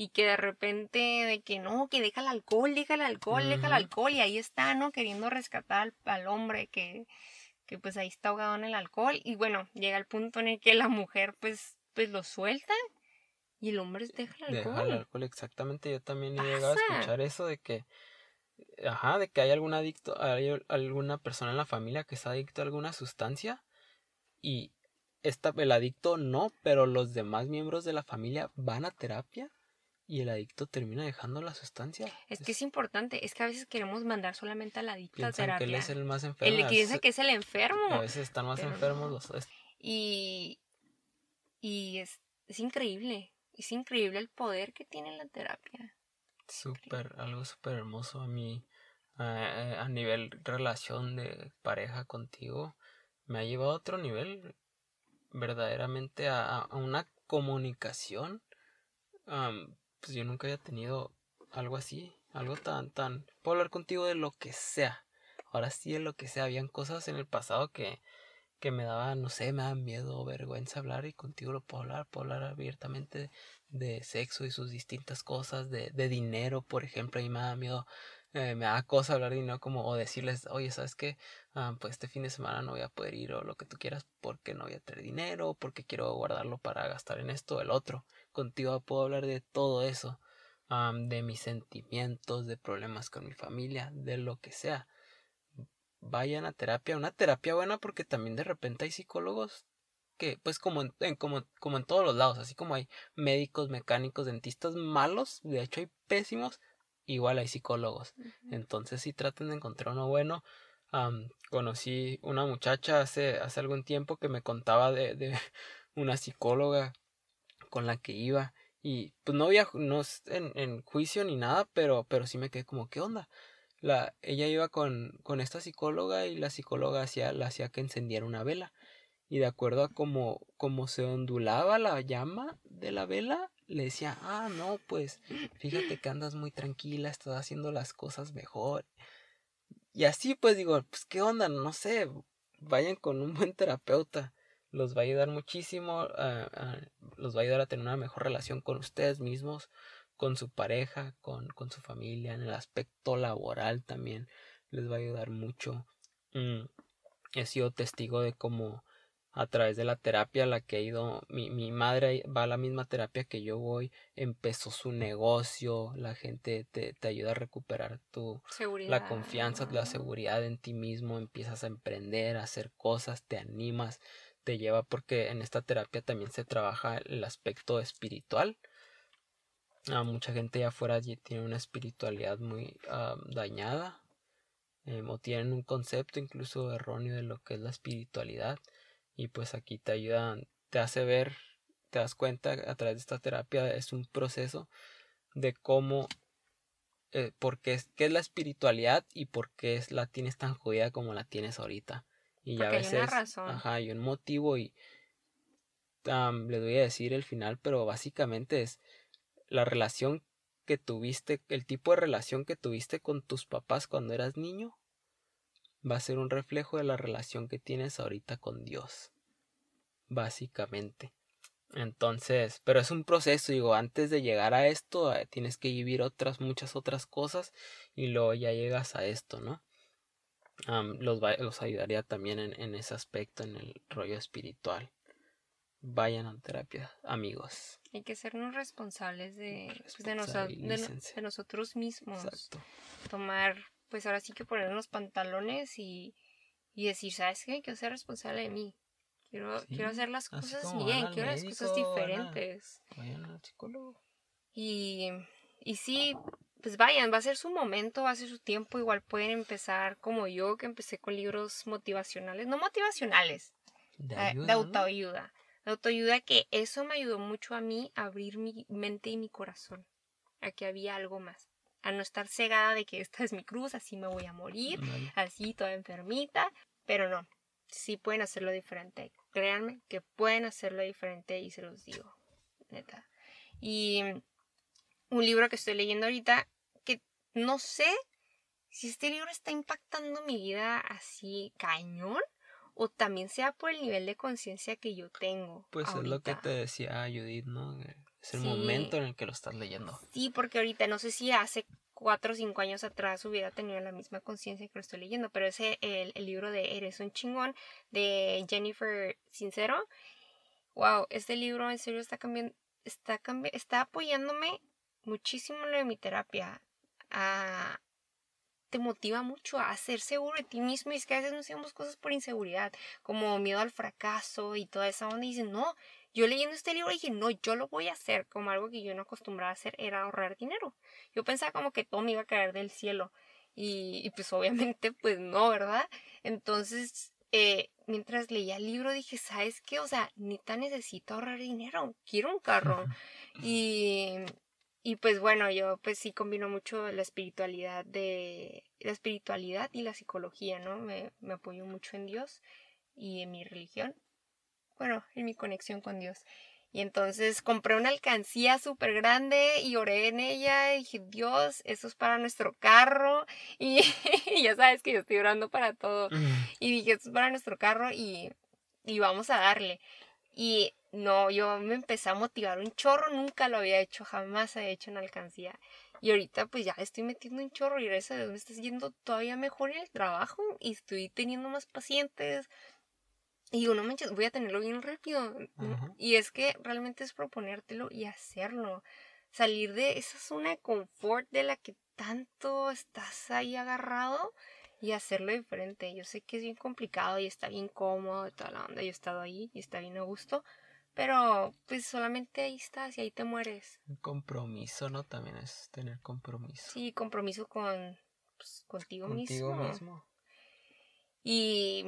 y que de repente de que no, que deja el alcohol, deja el alcohol, deja el alcohol y ahí está, ¿no? Queriendo rescatar al, al hombre que, que pues ahí está ahogado en el alcohol y bueno, llega el punto en el que la mujer pues, pues lo suelta y el hombre deja el alcohol. Deja el alcohol, exactamente. Yo también he llegado a escuchar eso de que, ajá, de que hay algún adicto, hay alguna persona en la familia que está adicto a alguna sustancia y esta, el adicto no, pero los demás miembros de la familia van a terapia y el adicto termina dejando la sustancia. Es que es importante, es que a veces queremos mandar solamente al adicto a piensan que terapia. él es el más enfermo. El que piensa que es el enfermo. a veces están más pero enfermos no. los es- Y, y es, es increíble. Es increíble el poder que tiene la terapia. súper, algo súper hermoso a mí, a nivel relación de pareja contigo, me ha llevado a otro nivel, verdaderamente a, a una comunicación, pues yo nunca había tenido algo así, algo tan, tan, puedo hablar contigo de lo que sea, ahora sí de lo que sea, habían cosas en el pasado que, que me daban, no sé, me daban miedo o vergüenza hablar y contigo lo puedo hablar, puedo hablar abiertamente de sexo y sus distintas cosas, de, de dinero, por ejemplo, y me da miedo, eh, me da cosa hablar de dinero como o decirles, oye, ¿sabes qué? Ah, pues este fin de semana no voy a poder ir o lo que tú quieras porque no voy a tener dinero, porque quiero guardarlo para gastar en esto o el otro. Contigo puedo hablar de todo eso, de mis sentimientos, de problemas con mi familia, de lo que sea. Vayan a terapia, una terapia buena porque también de repente hay psicólogos que, pues como en, en- como, como en todos los lados, así como hay médicos, mecánicos, dentistas malos, de hecho hay pésimos, igual hay psicólogos. Entonces sí traten de encontrar uno bueno. Conocí una muchacha hace, hace algún tiempo que me contaba de, de una psicóloga con la que iba. Y pues no había no en, en juicio ni nada, pero, pero sí me quedé como, ¿qué onda? La, ella iba con, con esta psicóloga y la psicóloga hacía, la hacía que encendiera una vela. Y de acuerdo a cómo, cómo se ondulaba la llama de la vela, le decía, ah, no, pues fíjate que andas muy tranquila, estás haciendo las cosas mejor. Y así pues digo, pues qué onda, no sé, vayan con un buen terapeuta, los va a ayudar muchísimo, los va a ayudar a tener una mejor relación con ustedes mismos, con su pareja, con, con su familia, en el aspecto laboral también les va a ayudar mucho. Mm, he sido testigo de cómo a través de la terapia a la que he ido, mi, mi madre va a la misma terapia que yo voy, empezó su negocio, la gente te, te ayuda a recuperar tu, Seguridad. la confianza, la seguridad en ti mismo, empiezas a emprender, a hacer cosas, te animas, te lleva porque en esta terapia también se trabaja el aspecto espiritual. Ah, mucha gente allá afuera tiene una espiritualidad muy ah, dañada eh, o tienen un concepto incluso erróneo de lo que es la espiritualidad y pues aquí te ayudan, te hace ver, te das cuenta a través de esta terapia es un proceso de cómo eh, por qué es, qué es la espiritualidad y por qué es, la tienes tan jodida como la tienes ahorita. Y ya a Porque hay una veces, razón. ajá, hay un motivo y am, les voy a decir el final, pero básicamente es la relación que tuviste, el tipo de relación que tuviste con tus papás cuando eras niño, va a ser un reflejo de la relación que tienes ahorita con Dios. Básicamente. Entonces, pero es un proceso, digo, antes de llegar a esto eh, tienes que vivir otras, muchas otras cosas y luego ya llegas a esto, ¿no? Los, va- los ayudaría también en, en ese aspecto, en el rollo espiritual. Vayan a terapia, amigos. Hay que sernos responsables de, pues, de, nosotros mismos. Exacto. Tomar, pues ahora sí que poner los pantalones y, y decir, ¿sabes qué? Quiero ser responsable de mí. Quiero, Sí, quiero hacer las cosas bien, quiero las cosas diferentes. Vayan al psicólogo. Y, y sí, pues vayan, va a ser su momento, va a ser su tiempo. Igual pueden empezar como yo, que empecé con libros motivacionales, no motivacionales, De, eh, ayuda, de autoayuda. De autoayuda que eso me ayudó mucho a mí a abrir mi mente y mi corazón, a que había algo más, a no estar cegada de que esta es mi cruz, así me voy a morir, así toda enfermita, pero no. sí pueden hacerlo diferente. Créanme que pueden hacerlo diferente y se los digo, neta. Y un libro que estoy leyendo ahorita, que no sé si este libro está impactando mi vida así cañón o también sea por el nivel de conciencia que yo tengo. Pues es lo que te decía Judith, ¿no? Es el momento en el que lo estás leyendo. Sí, porque ahorita no sé si hace cuatro o cinco años atrás hubiera tenido la misma conciencia que lo estoy leyendo, pero es el, el, libro de Eres un chingón de Jennifer Sincero. Wow, este libro en serio está cambiando, está, está apoyándome muchísimo lo de mi terapia. A, te motiva mucho a ser seguro de ti mismo y es que a veces no hacemos cosas por inseguridad, como miedo al fracaso y toda esa onda y dices, no, yo leyendo este libro dije, no, yo lo voy a hacer, como algo que yo no acostumbraba a hacer era ahorrar dinero. Yo pensaba como que todo me iba a caer del cielo y, pues obviamente pues no, ¿verdad? Entonces, eh, mientras leía el libro dije, ¿sabes qué? O sea, ni tan necesito ahorrar dinero, quiero un carro. y, y pues bueno, yo pues sí combino mucho la espiritualidad de la espiritualidad y la psicología, ¿no? Me, me apoyo mucho en Dios y en mi religión bueno, en mi conexión con Dios. Y entonces compré una alcancía súper grande y oré en ella y dije, Dios, eso es para nuestro carro. Y, ya sabes que yo estoy orando para todo. Y dije, esto es para nuestro carro y, y vamos a darle. Y no, yo me empecé a motivar un chorro, nunca lo había hecho, jamás había hecho una alcancía. Y ahorita pues ya estoy metiendo un chorro y gracias a Dios me está yendo todavía mejor en el trabajo y estoy teniendo más pacientes, y digo, no manches, voy a tenerlo bien rápido. Y es que realmente es proponértelo y hacerlo. Salir de esa zona de confort de la que tanto estás ahí agarrado y hacerlo diferente. Yo sé que es bien complicado y está bien cómodo y toda la onda. Yo he estado ahí y está bien a gusto. Pero pues solamente ahí estás y ahí te mueres. Un compromiso, ¿no? También es tener compromiso. Sí, compromiso con pues, contigo, contigo mismo. Y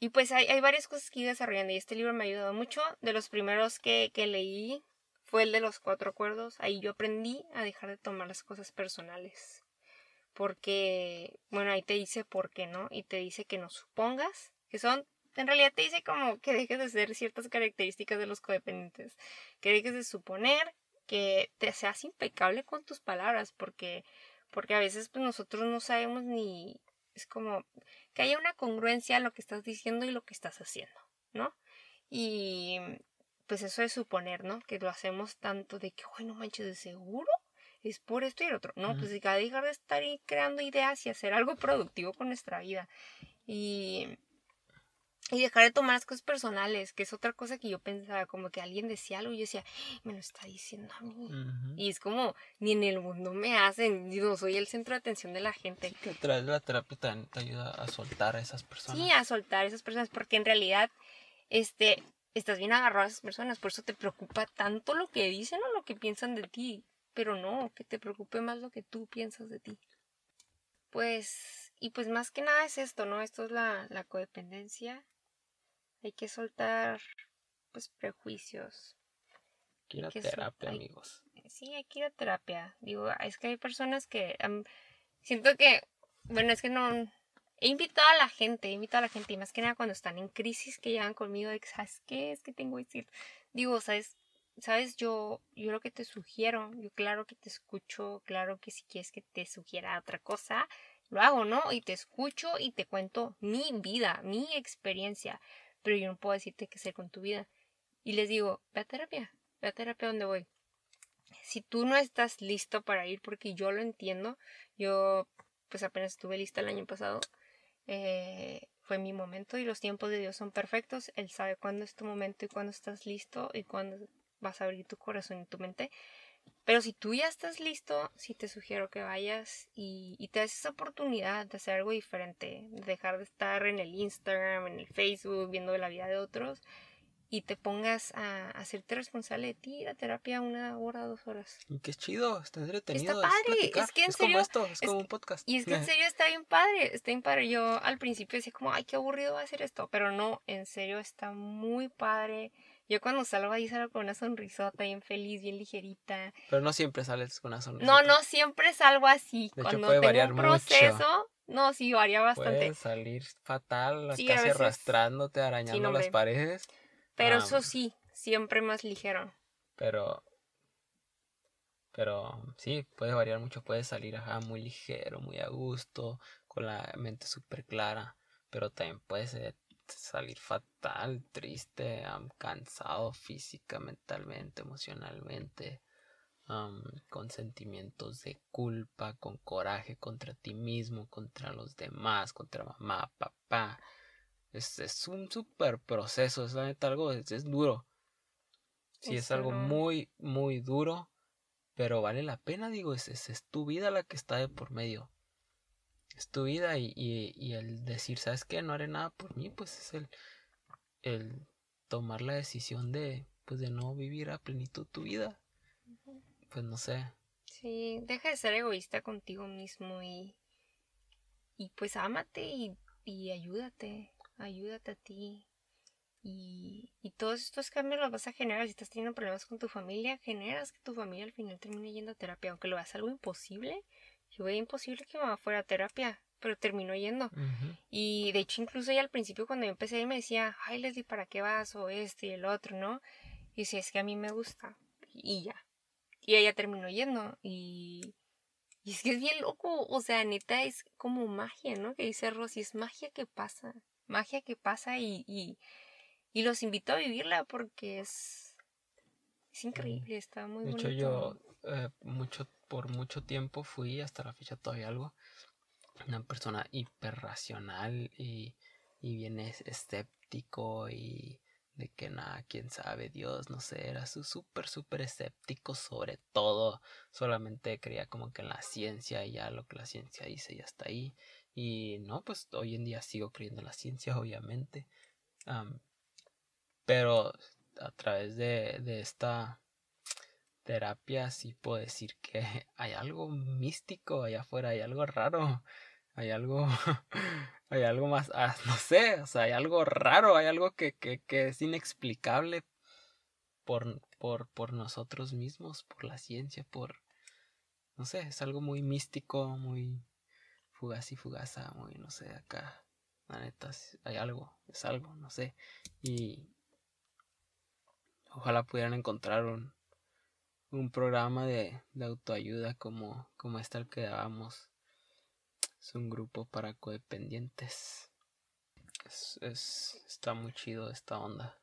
y pues hay, hay varias cosas que iba desarrollando y este libro me ha ayudado mucho. De los primeros que, que leí fue el de los cuatro acuerdos. Ahí yo aprendí a dejar de tomar las cosas personales. Porque, bueno, ahí te dice por qué, ¿no? Y te dice que no supongas, que son, en realidad te dice como que dejes de ser ciertas características de los codependientes, que dejes de suponer, que te seas impecable con tus palabras, porque, porque a veces pues, nosotros no sabemos ni, es como, que haya una congruencia a lo que estás diciendo y lo que estás haciendo, ¿no? Y pues eso es suponer, ¿no? Que lo hacemos tanto de que, bueno, manches, de seguro es por esto y el otro. No, pues hay que dejar de estar creando ideas y hacer algo productivo con nuestra vida. Y y dejar de tomar las cosas personales, que es otra cosa que yo pensaba, como que alguien decía algo y yo decía, me lo está diciendo a mí. Y es como, ni en el mundo me hacen, yo soy el centro de atención de la gente. que a través de la terapia te, ayuda a soltar a esas personas. Sí, a soltar a esas personas, porque en realidad, este, estás bien agarrado a esas personas, por eso te preocupa tanto lo que dicen o lo que piensan de ti, pero no, que te preocupe más lo que tú piensas de ti. Pues, y pues más que nada es esto, ¿no? Esto es la, la codependencia hay que soltar pues prejuicios. Hay que ir a terapia, amigos. Sí, hay que ir a terapia. Digo, es que hay personas que siento que, bueno, es que no he invitado a la gente, he invitado a la gente y más que nada cuando están en crisis que llegan conmigo de, ¿sabes qué? Es que tengo que decir. Digo, ¿sabes? Sabes, yo, yo lo que te sugiero, yo claro que te escucho, claro que si quieres que te sugiera otra cosa, lo hago, ¿no? Y te escucho y te cuento mi vida, mi experiencia pero yo no puedo decirte qué hacer con tu vida. Y les digo, ve a terapia, ve a terapia donde voy. Si tú no estás listo para ir, porque yo lo entiendo, yo pues apenas estuve lista el año pasado, eh, fue mi momento y los tiempos de Dios son perfectos, Él sabe cuándo es tu momento y cuándo estás listo y cuándo vas a abrir tu corazón y tu mente. Pero si tú ya estás listo, sí te sugiero que vayas y, te des esa oportunidad de hacer algo diferente, de dejar de estar en el Instagram, en el Facebook, viendo la vida de otros y te pongas a, hacerte responsable de ti, la terapia una hora, dos horas. Y qué chido, está entretenido. Está padre, es, que en serio. Como esto, es, como un podcast. Y es que en serio está bien padre, está bien padre. Yo al principio decía como, ay, qué aburrido va a ser esto, pero no, en serio está muy padre Yo cuando salgo ahí salgo con una sonrisota, bien feliz, bien ligerita. Pero no siempre sales con una sonrisa. No, no siempre salgo así. cuando tengo un proceso, no, sí, varía bastante. Puedes salir fatal, casi arrastrándote, arañando las paredes. Pero eso sí, siempre más ligero. Pero pero sí, puede variar mucho, puede salir ajá, muy ligero, muy a gusto, con la mente súper clara, pero también puede salir fatal, triste, cansado física, mentalmente, emocionalmente, con sentimientos de culpa, con coraje contra ti mismo, contra los demás, contra mamá, papá. Es, es un súper proceso, es algo, es, duro. Sí, es algo muy, muy duro pero vale la pena, digo, es, es, tu vida la que está de por medio. Es tu vida y, y, el decir, ¿sabes qué? No haré nada por mí, pues es el, el tomar la decisión de, pues de no vivir a plenitud tu vida. Pues no sé. Sí, deja de ser egoísta contigo mismo y, y pues ámate y, y ayúdate, ayúdate a ti. Y, y, todos estos cambios los vas a generar. Si estás teniendo problemas con tu familia, generas que tu familia al final termine yendo a terapia. Aunque lo veas algo imposible, yo veía imposible que mamá fuera a terapia, pero terminó yendo. Y de hecho, incluso ella al principio, cuando yo empecé, me decía, ay, Leslie, ¿para qué vas? O este y el otro, ¿no? Y si es que a mí me gusta. Y ya. Y ella terminó yendo. Y, y es que es bien loco. O sea, neta, es como magia, ¿no? Que dice Rosy, es magia que pasa. Magia que pasa y, y y los invito a vivirla porque es, es increíble, está muy De hecho, yo eh, mucho, por mucho tiempo fui, hasta la fecha todavía algo, una persona hiperracional y, y bien escéptico y de que nada, quién sabe, Dios, no sé, era súper, súper escéptico sobre todo, solamente creía como que en la ciencia y ya lo que la ciencia dice ya está ahí. Y no, pues hoy en día sigo creyendo en la ciencia, obviamente. Pero a través de, de esta terapia sí puedo decir que hay algo místico allá afuera, hay algo raro, hay algo, hay algo más, ah, no sé, o sea, hay algo raro, hay algo que, que, que es inexplicable por, por, por nosotros mismos, por la ciencia, por, no sé, es algo muy místico, muy fugaz y fugaza, muy, no sé, acá, la neta, hay algo, es algo, no sé, y Ojalá pudieran encontrar un, un programa de, de, autoayuda como, como este al que dábamos. Es un grupo para codependientes. Es, es, está muy chido esta onda.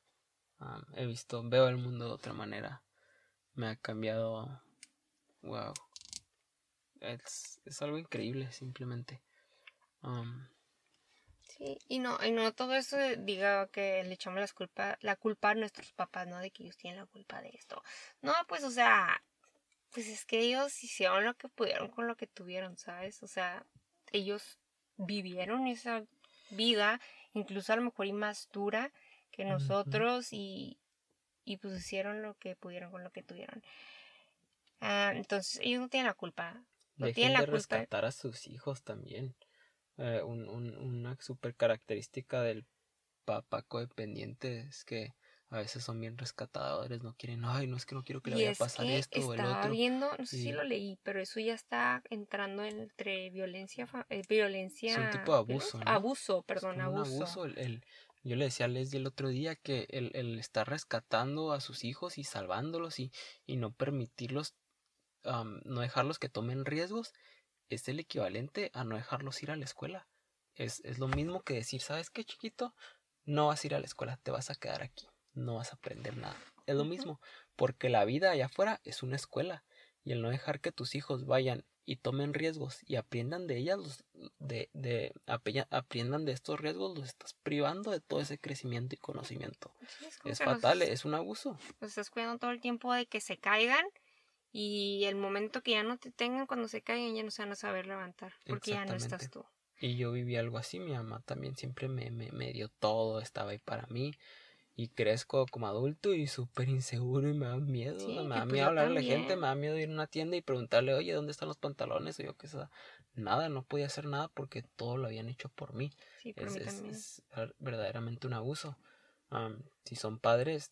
he visto, veo el mundo de otra manera. Me ha cambiado. Wow. Es, es algo increíble, simplemente. Sí, y no, y no todo eso diga que le echamos las culpa, la culpa a nuestros papás, ¿no? De que ellos tienen la culpa de esto. No, pues, o sea, pues es que ellos hicieron lo que pudieron con lo que tuvieron, ¿sabes? O sea, ellos vivieron esa vida, incluso a lo mejor y más dura que nosotros, y, y pues hicieron lo que pudieron con lo que tuvieron. Ah, entonces, ellos no tienen la culpa. No tienen la culpa. rescatar a sus hijos también. Eh, un, un, una super característica del papá codependiente es que a veces son bien rescatadores, no quieren, ay, no es que no quiero que le vaya a pasar esto o el otro. viendo, no sé si lo leí, pero eso ya está entrando entre violencia, eh, violencia. Es un tipo de abuso, Abuso, perdón, abuso. el, yo le decía a Leslie el otro día que el, el estar rescatando a sus hijos y salvándolos y, y no permitirlos, no dejarlos que tomen riesgos, es el equivalente a no dejarlos ir a la escuela. Es, es lo mismo que decir, ¿sabes qué, chiquito? No vas a ir a la escuela, te vas a quedar aquí, no vas a aprender nada. Es lo mismo, porque la vida allá afuera es una escuela y el no dejar que tus hijos vayan y tomen riesgos y aprendan de ellas, de, de, aprendan de estos riesgos, los estás privando de todo ese crecimiento y conocimiento. es, fatal, es un abuso. Los estás cuidando todo el tiempo de que se caigan y el momento que ya no te tengan, cuando se caigan, ya no se van a saber levantar, porque ya no estás tú. Y yo viví algo así, mi mamá también siempre me, me, me dio todo, estaba ahí para mí. Y crezco como adulto y súper inseguro y me da miedo. me da pues miedo hablarle a la gente, me da miedo ir a una tienda y preguntarle, oye, ¿dónde están los pantalones? O yo qué sé. Nada, no podía hacer nada porque todo lo habían hecho por mí. Sí, por es, mí es, verdaderamente un abuso. si son padres,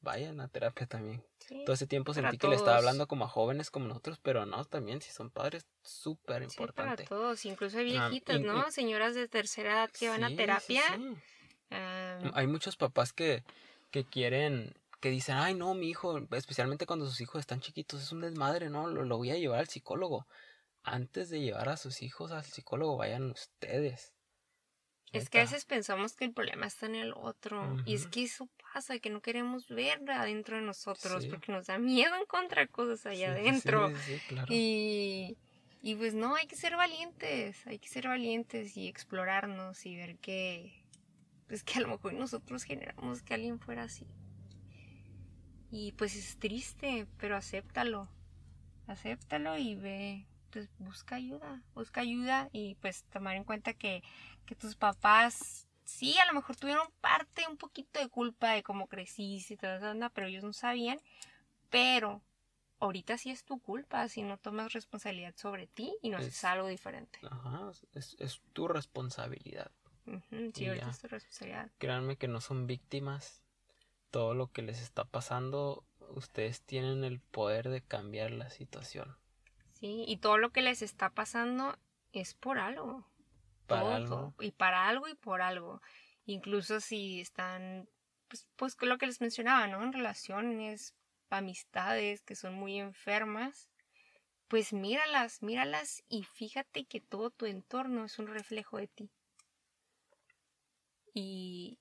vayan a terapia también. Sí, Todo ese tiempo sentí que le estaba hablando como a jóvenes como nosotros, pero no, también si son padres, súper sí, para importante. todos, incluso hay Ah, viejitas, ¿no? y- Señoras de tercera edad que van a terapia. Hay muchos papás que, que quieren, que dicen, ay no, mi hijo, especialmente cuando sus hijos están chiquitos, es un desmadre, ¿no? Lo, lo voy a llevar al psicólogo. Antes de llevar a sus hijos al psicólogo, vayan ustedes. Es que a veces pensamos que el problema está en el otro. Y es que eso pasa, que no queremos ver adentro de nosotros, Sí. porque nos da miedo encontrar cosas allá Sí, adentro. Sí, claro. Y, y pues no, hay que ser valientes, hay que ser valientes y explorarnos y ver que, pues que a lo mejor nosotros generamos que alguien fuera así. Y pues es triste, pero acéptalo, acéptalo y ve, pues busca ayuda, busca ayuda y pues tomar en cuenta que, que tus papás sí, a lo mejor tuvieron parte, un poquito de culpa de cómo creciste y toda esa onda, pero ellos no sabían, pero ahorita sí es tu culpa si no tomas responsabilidad sobre ti y no haces Es- algo diferente. Ajá, es, es tu responsabilidad. Ujú, sí, Y ahorita ya. es tu responsabilidad. Créanme que no son víctimas. Todo lo que les está pasando, ustedes tienen el poder de cambiar la situación. Sí, y todo lo que les está pasando es por algo. Para todo. algo. Y para algo y por algo. Incluso si están, pues, pues lo que les mencionaba, ¿no? En relaciones, amistades que son muy enfermas, pues míralas, míralas y fíjate que todo tu entorno es un reflejo de ti. Y,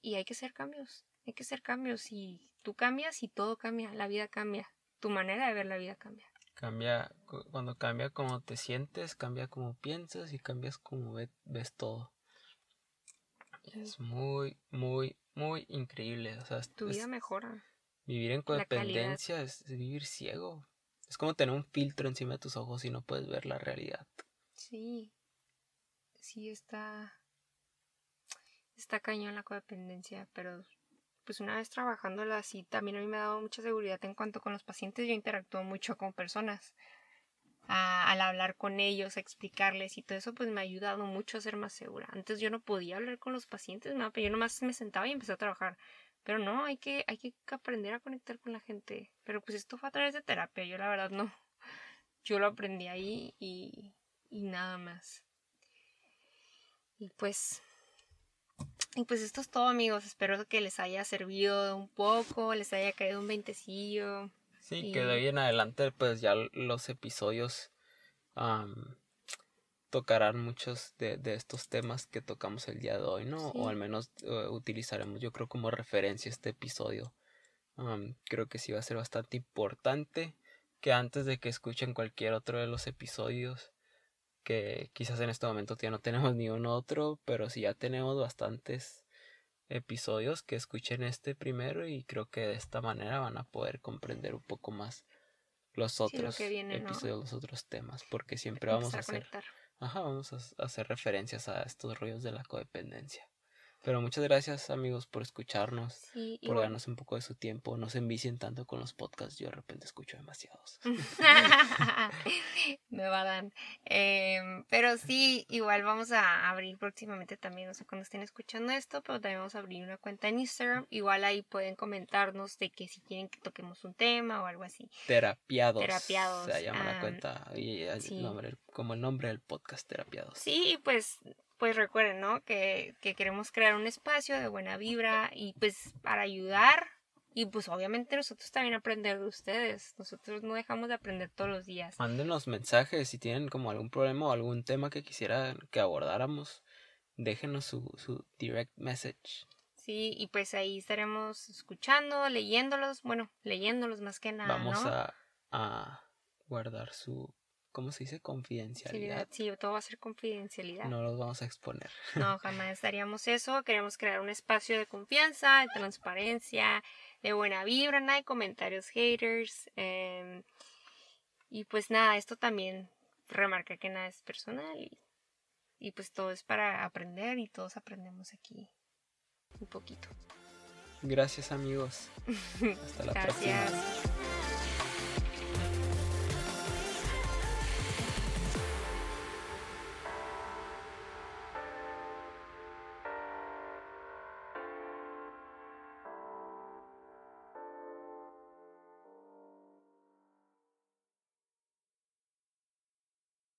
y hay que hacer cambios, hay que hacer cambios y tú cambias y todo cambia, la vida cambia, tu manera de ver la vida cambia. Cambia, cu- cuando cambia como te sientes, cambia como piensas y cambias como ve- ves todo. Es muy, muy, muy increíble. O sea, es- Tu es- vida mejora. vivir en codependencia es vivir ciego. Es como tener un filtro encima de tus ojos y no puedes ver la realidad. Sí, sí está, está cañón la codependencia, pero pues una vez trabajándola así, también a mí me ha dado mucha seguridad en cuanto con los pacientes, yo interactúo mucho con personas. A- al hablar con ellos, a explicarles y todo eso, pues me ha ayudado mucho a ser más segura. Antes yo no podía hablar con los pacientes, no, pero yo nomás me sentaba y empecé a trabajar. Pero no, hay que, hay que aprender a conectar con la gente. Pero pues esto fue a través de terapia, yo la verdad no. Yo lo aprendí ahí y, y nada más. Y pues. Y pues esto es todo, amigos. Espero que les haya servido un poco, les haya caído un veintecillo. Sí, Y- que de hoy en adelante, pues ya los episodios tocarán muchos de, de estos temas que tocamos el día de hoy, ¿no? Sí. O al menos eh, utilizaremos, yo creo, como referencia este episodio. Creo que sí va a ser bastante importante que antes de que escuchen cualquier otro de los episodios, que quizás en este momento ya no tenemos ni un otro, pero sí ya tenemos bastantes episodios que escuchen este primero y creo que de esta manera van a poder comprender un poco más los lo otros que viene, ¿no? episodios, los otros temas, porque siempre vamos a hacer, ajá, vamos a hacer referencias a estos rollos de la codependencia. Pero muchas gracias amigos por escucharnos, Sí, por igual. darnos un poco de su tiempo, no se envicien tanto con los podcasts, yo de repente escucho demasiados. Me va a dar. Em, pero sí, igual vamos a abrir próximamente también, no sé cuando estén escuchando esto, pero también vamos a abrir una cuenta en Instagram. Igual ahí pueden comentarnos de que si quieren que toquemos un tema o algo así. Terapiados. Terapiados, Se llama la ah, cuenta. Y sí. nombre, como el nombre del podcast, Terapiados. Sí, pues, pues recuerden, ¿no? Que, que queremos crear un espacio de buena vibra y pues para ayudar y pues obviamente nosotros también aprender de ustedes. Nosotros no dejamos de aprender todos los días. Mándenos mensajes si tienen como algún problema o algún tema que quisieran que abordáramos. Déjenos su, su direct message. Sí, y pues ahí estaremos escuchando, leyéndolos, bueno, leyéndolos más que nada, Vamos ¿no? a, a guardar su, ¿cómo se dice? Confidencialidad. Sí, todo va a ser confidencialidad. No los vamos a exponer. No, jamás haríamos eso. Queremos crear un espacio de confianza, de transparencia, de buena vibra, nada de comentarios haters. em, y pues nada, esto también remarca que nada es personal y, y pues todo es para aprender y todos aprendemos aquí un poquito. Gracias amigos. Hasta la próxima. Gracias.